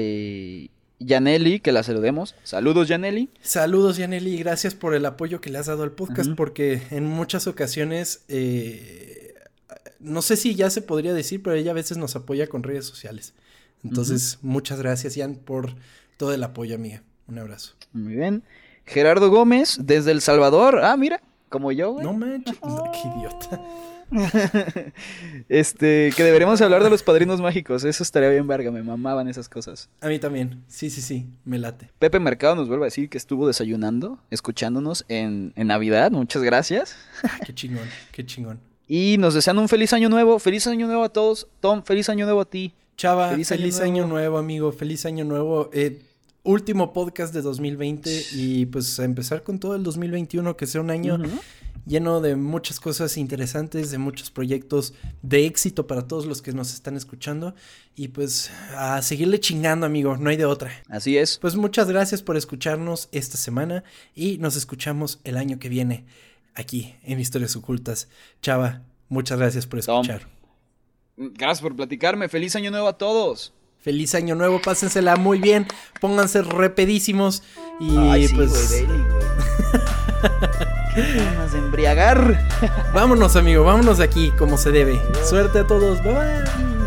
Yaneli, que la saludemos. Saludos, Yaneli. Saludos, Yaneli, y gracias por el apoyo que le has dado al podcast, porque en muchas ocasiones, eh, no sé si ya se podría decir, pero ella a veces nos apoya con redes sociales. Entonces, muchas gracias, Jan, por todo el apoyo, amiga. Un abrazo. Muy bien. Gerardo Gómez, desde El Salvador. Ah, mira, como yo, güey. No manches, qué idiota. Este, que deberíamos hablar de los padrinos mágicos. Eso estaría bien, verga. Me mamaban esas cosas. A mí también, sí, sí, sí, me late. Pepe Mercado nos vuelve a decir que estuvo desayunando, escuchándonos en, en Navidad. Muchas gracias. Qué chingón, qué chingón. Y nos desean un feliz año nuevo. Feliz año nuevo a todos. Tom, feliz año nuevo a ti. Chava, Feliz feliz, año año, nuevo. nuevo. amigo. Feliz año nuevo. Eh, último podcast de 2020 y pues a empezar con todo el 2021, que sea un año lleno de muchas cosas interesantes, de muchos proyectos de éxito para todos los que nos están escuchando y pues a seguirle chingando, amigo. No hay de otra. Así es. Pues muchas gracias por escucharnos esta semana y nos escuchamos el año que viene aquí en Historias Ocultas. Chava, muchas gracias por Tom. escuchar. Gracias por platicarme. Feliz año nuevo a todos. Feliz año nuevo, pásensela muy bien, pónganse repedísimos y Ay, sí, pues ganas de embriagar. vámonos amigo, vámonos de aquí como se debe. Suerte a todos, bye bye.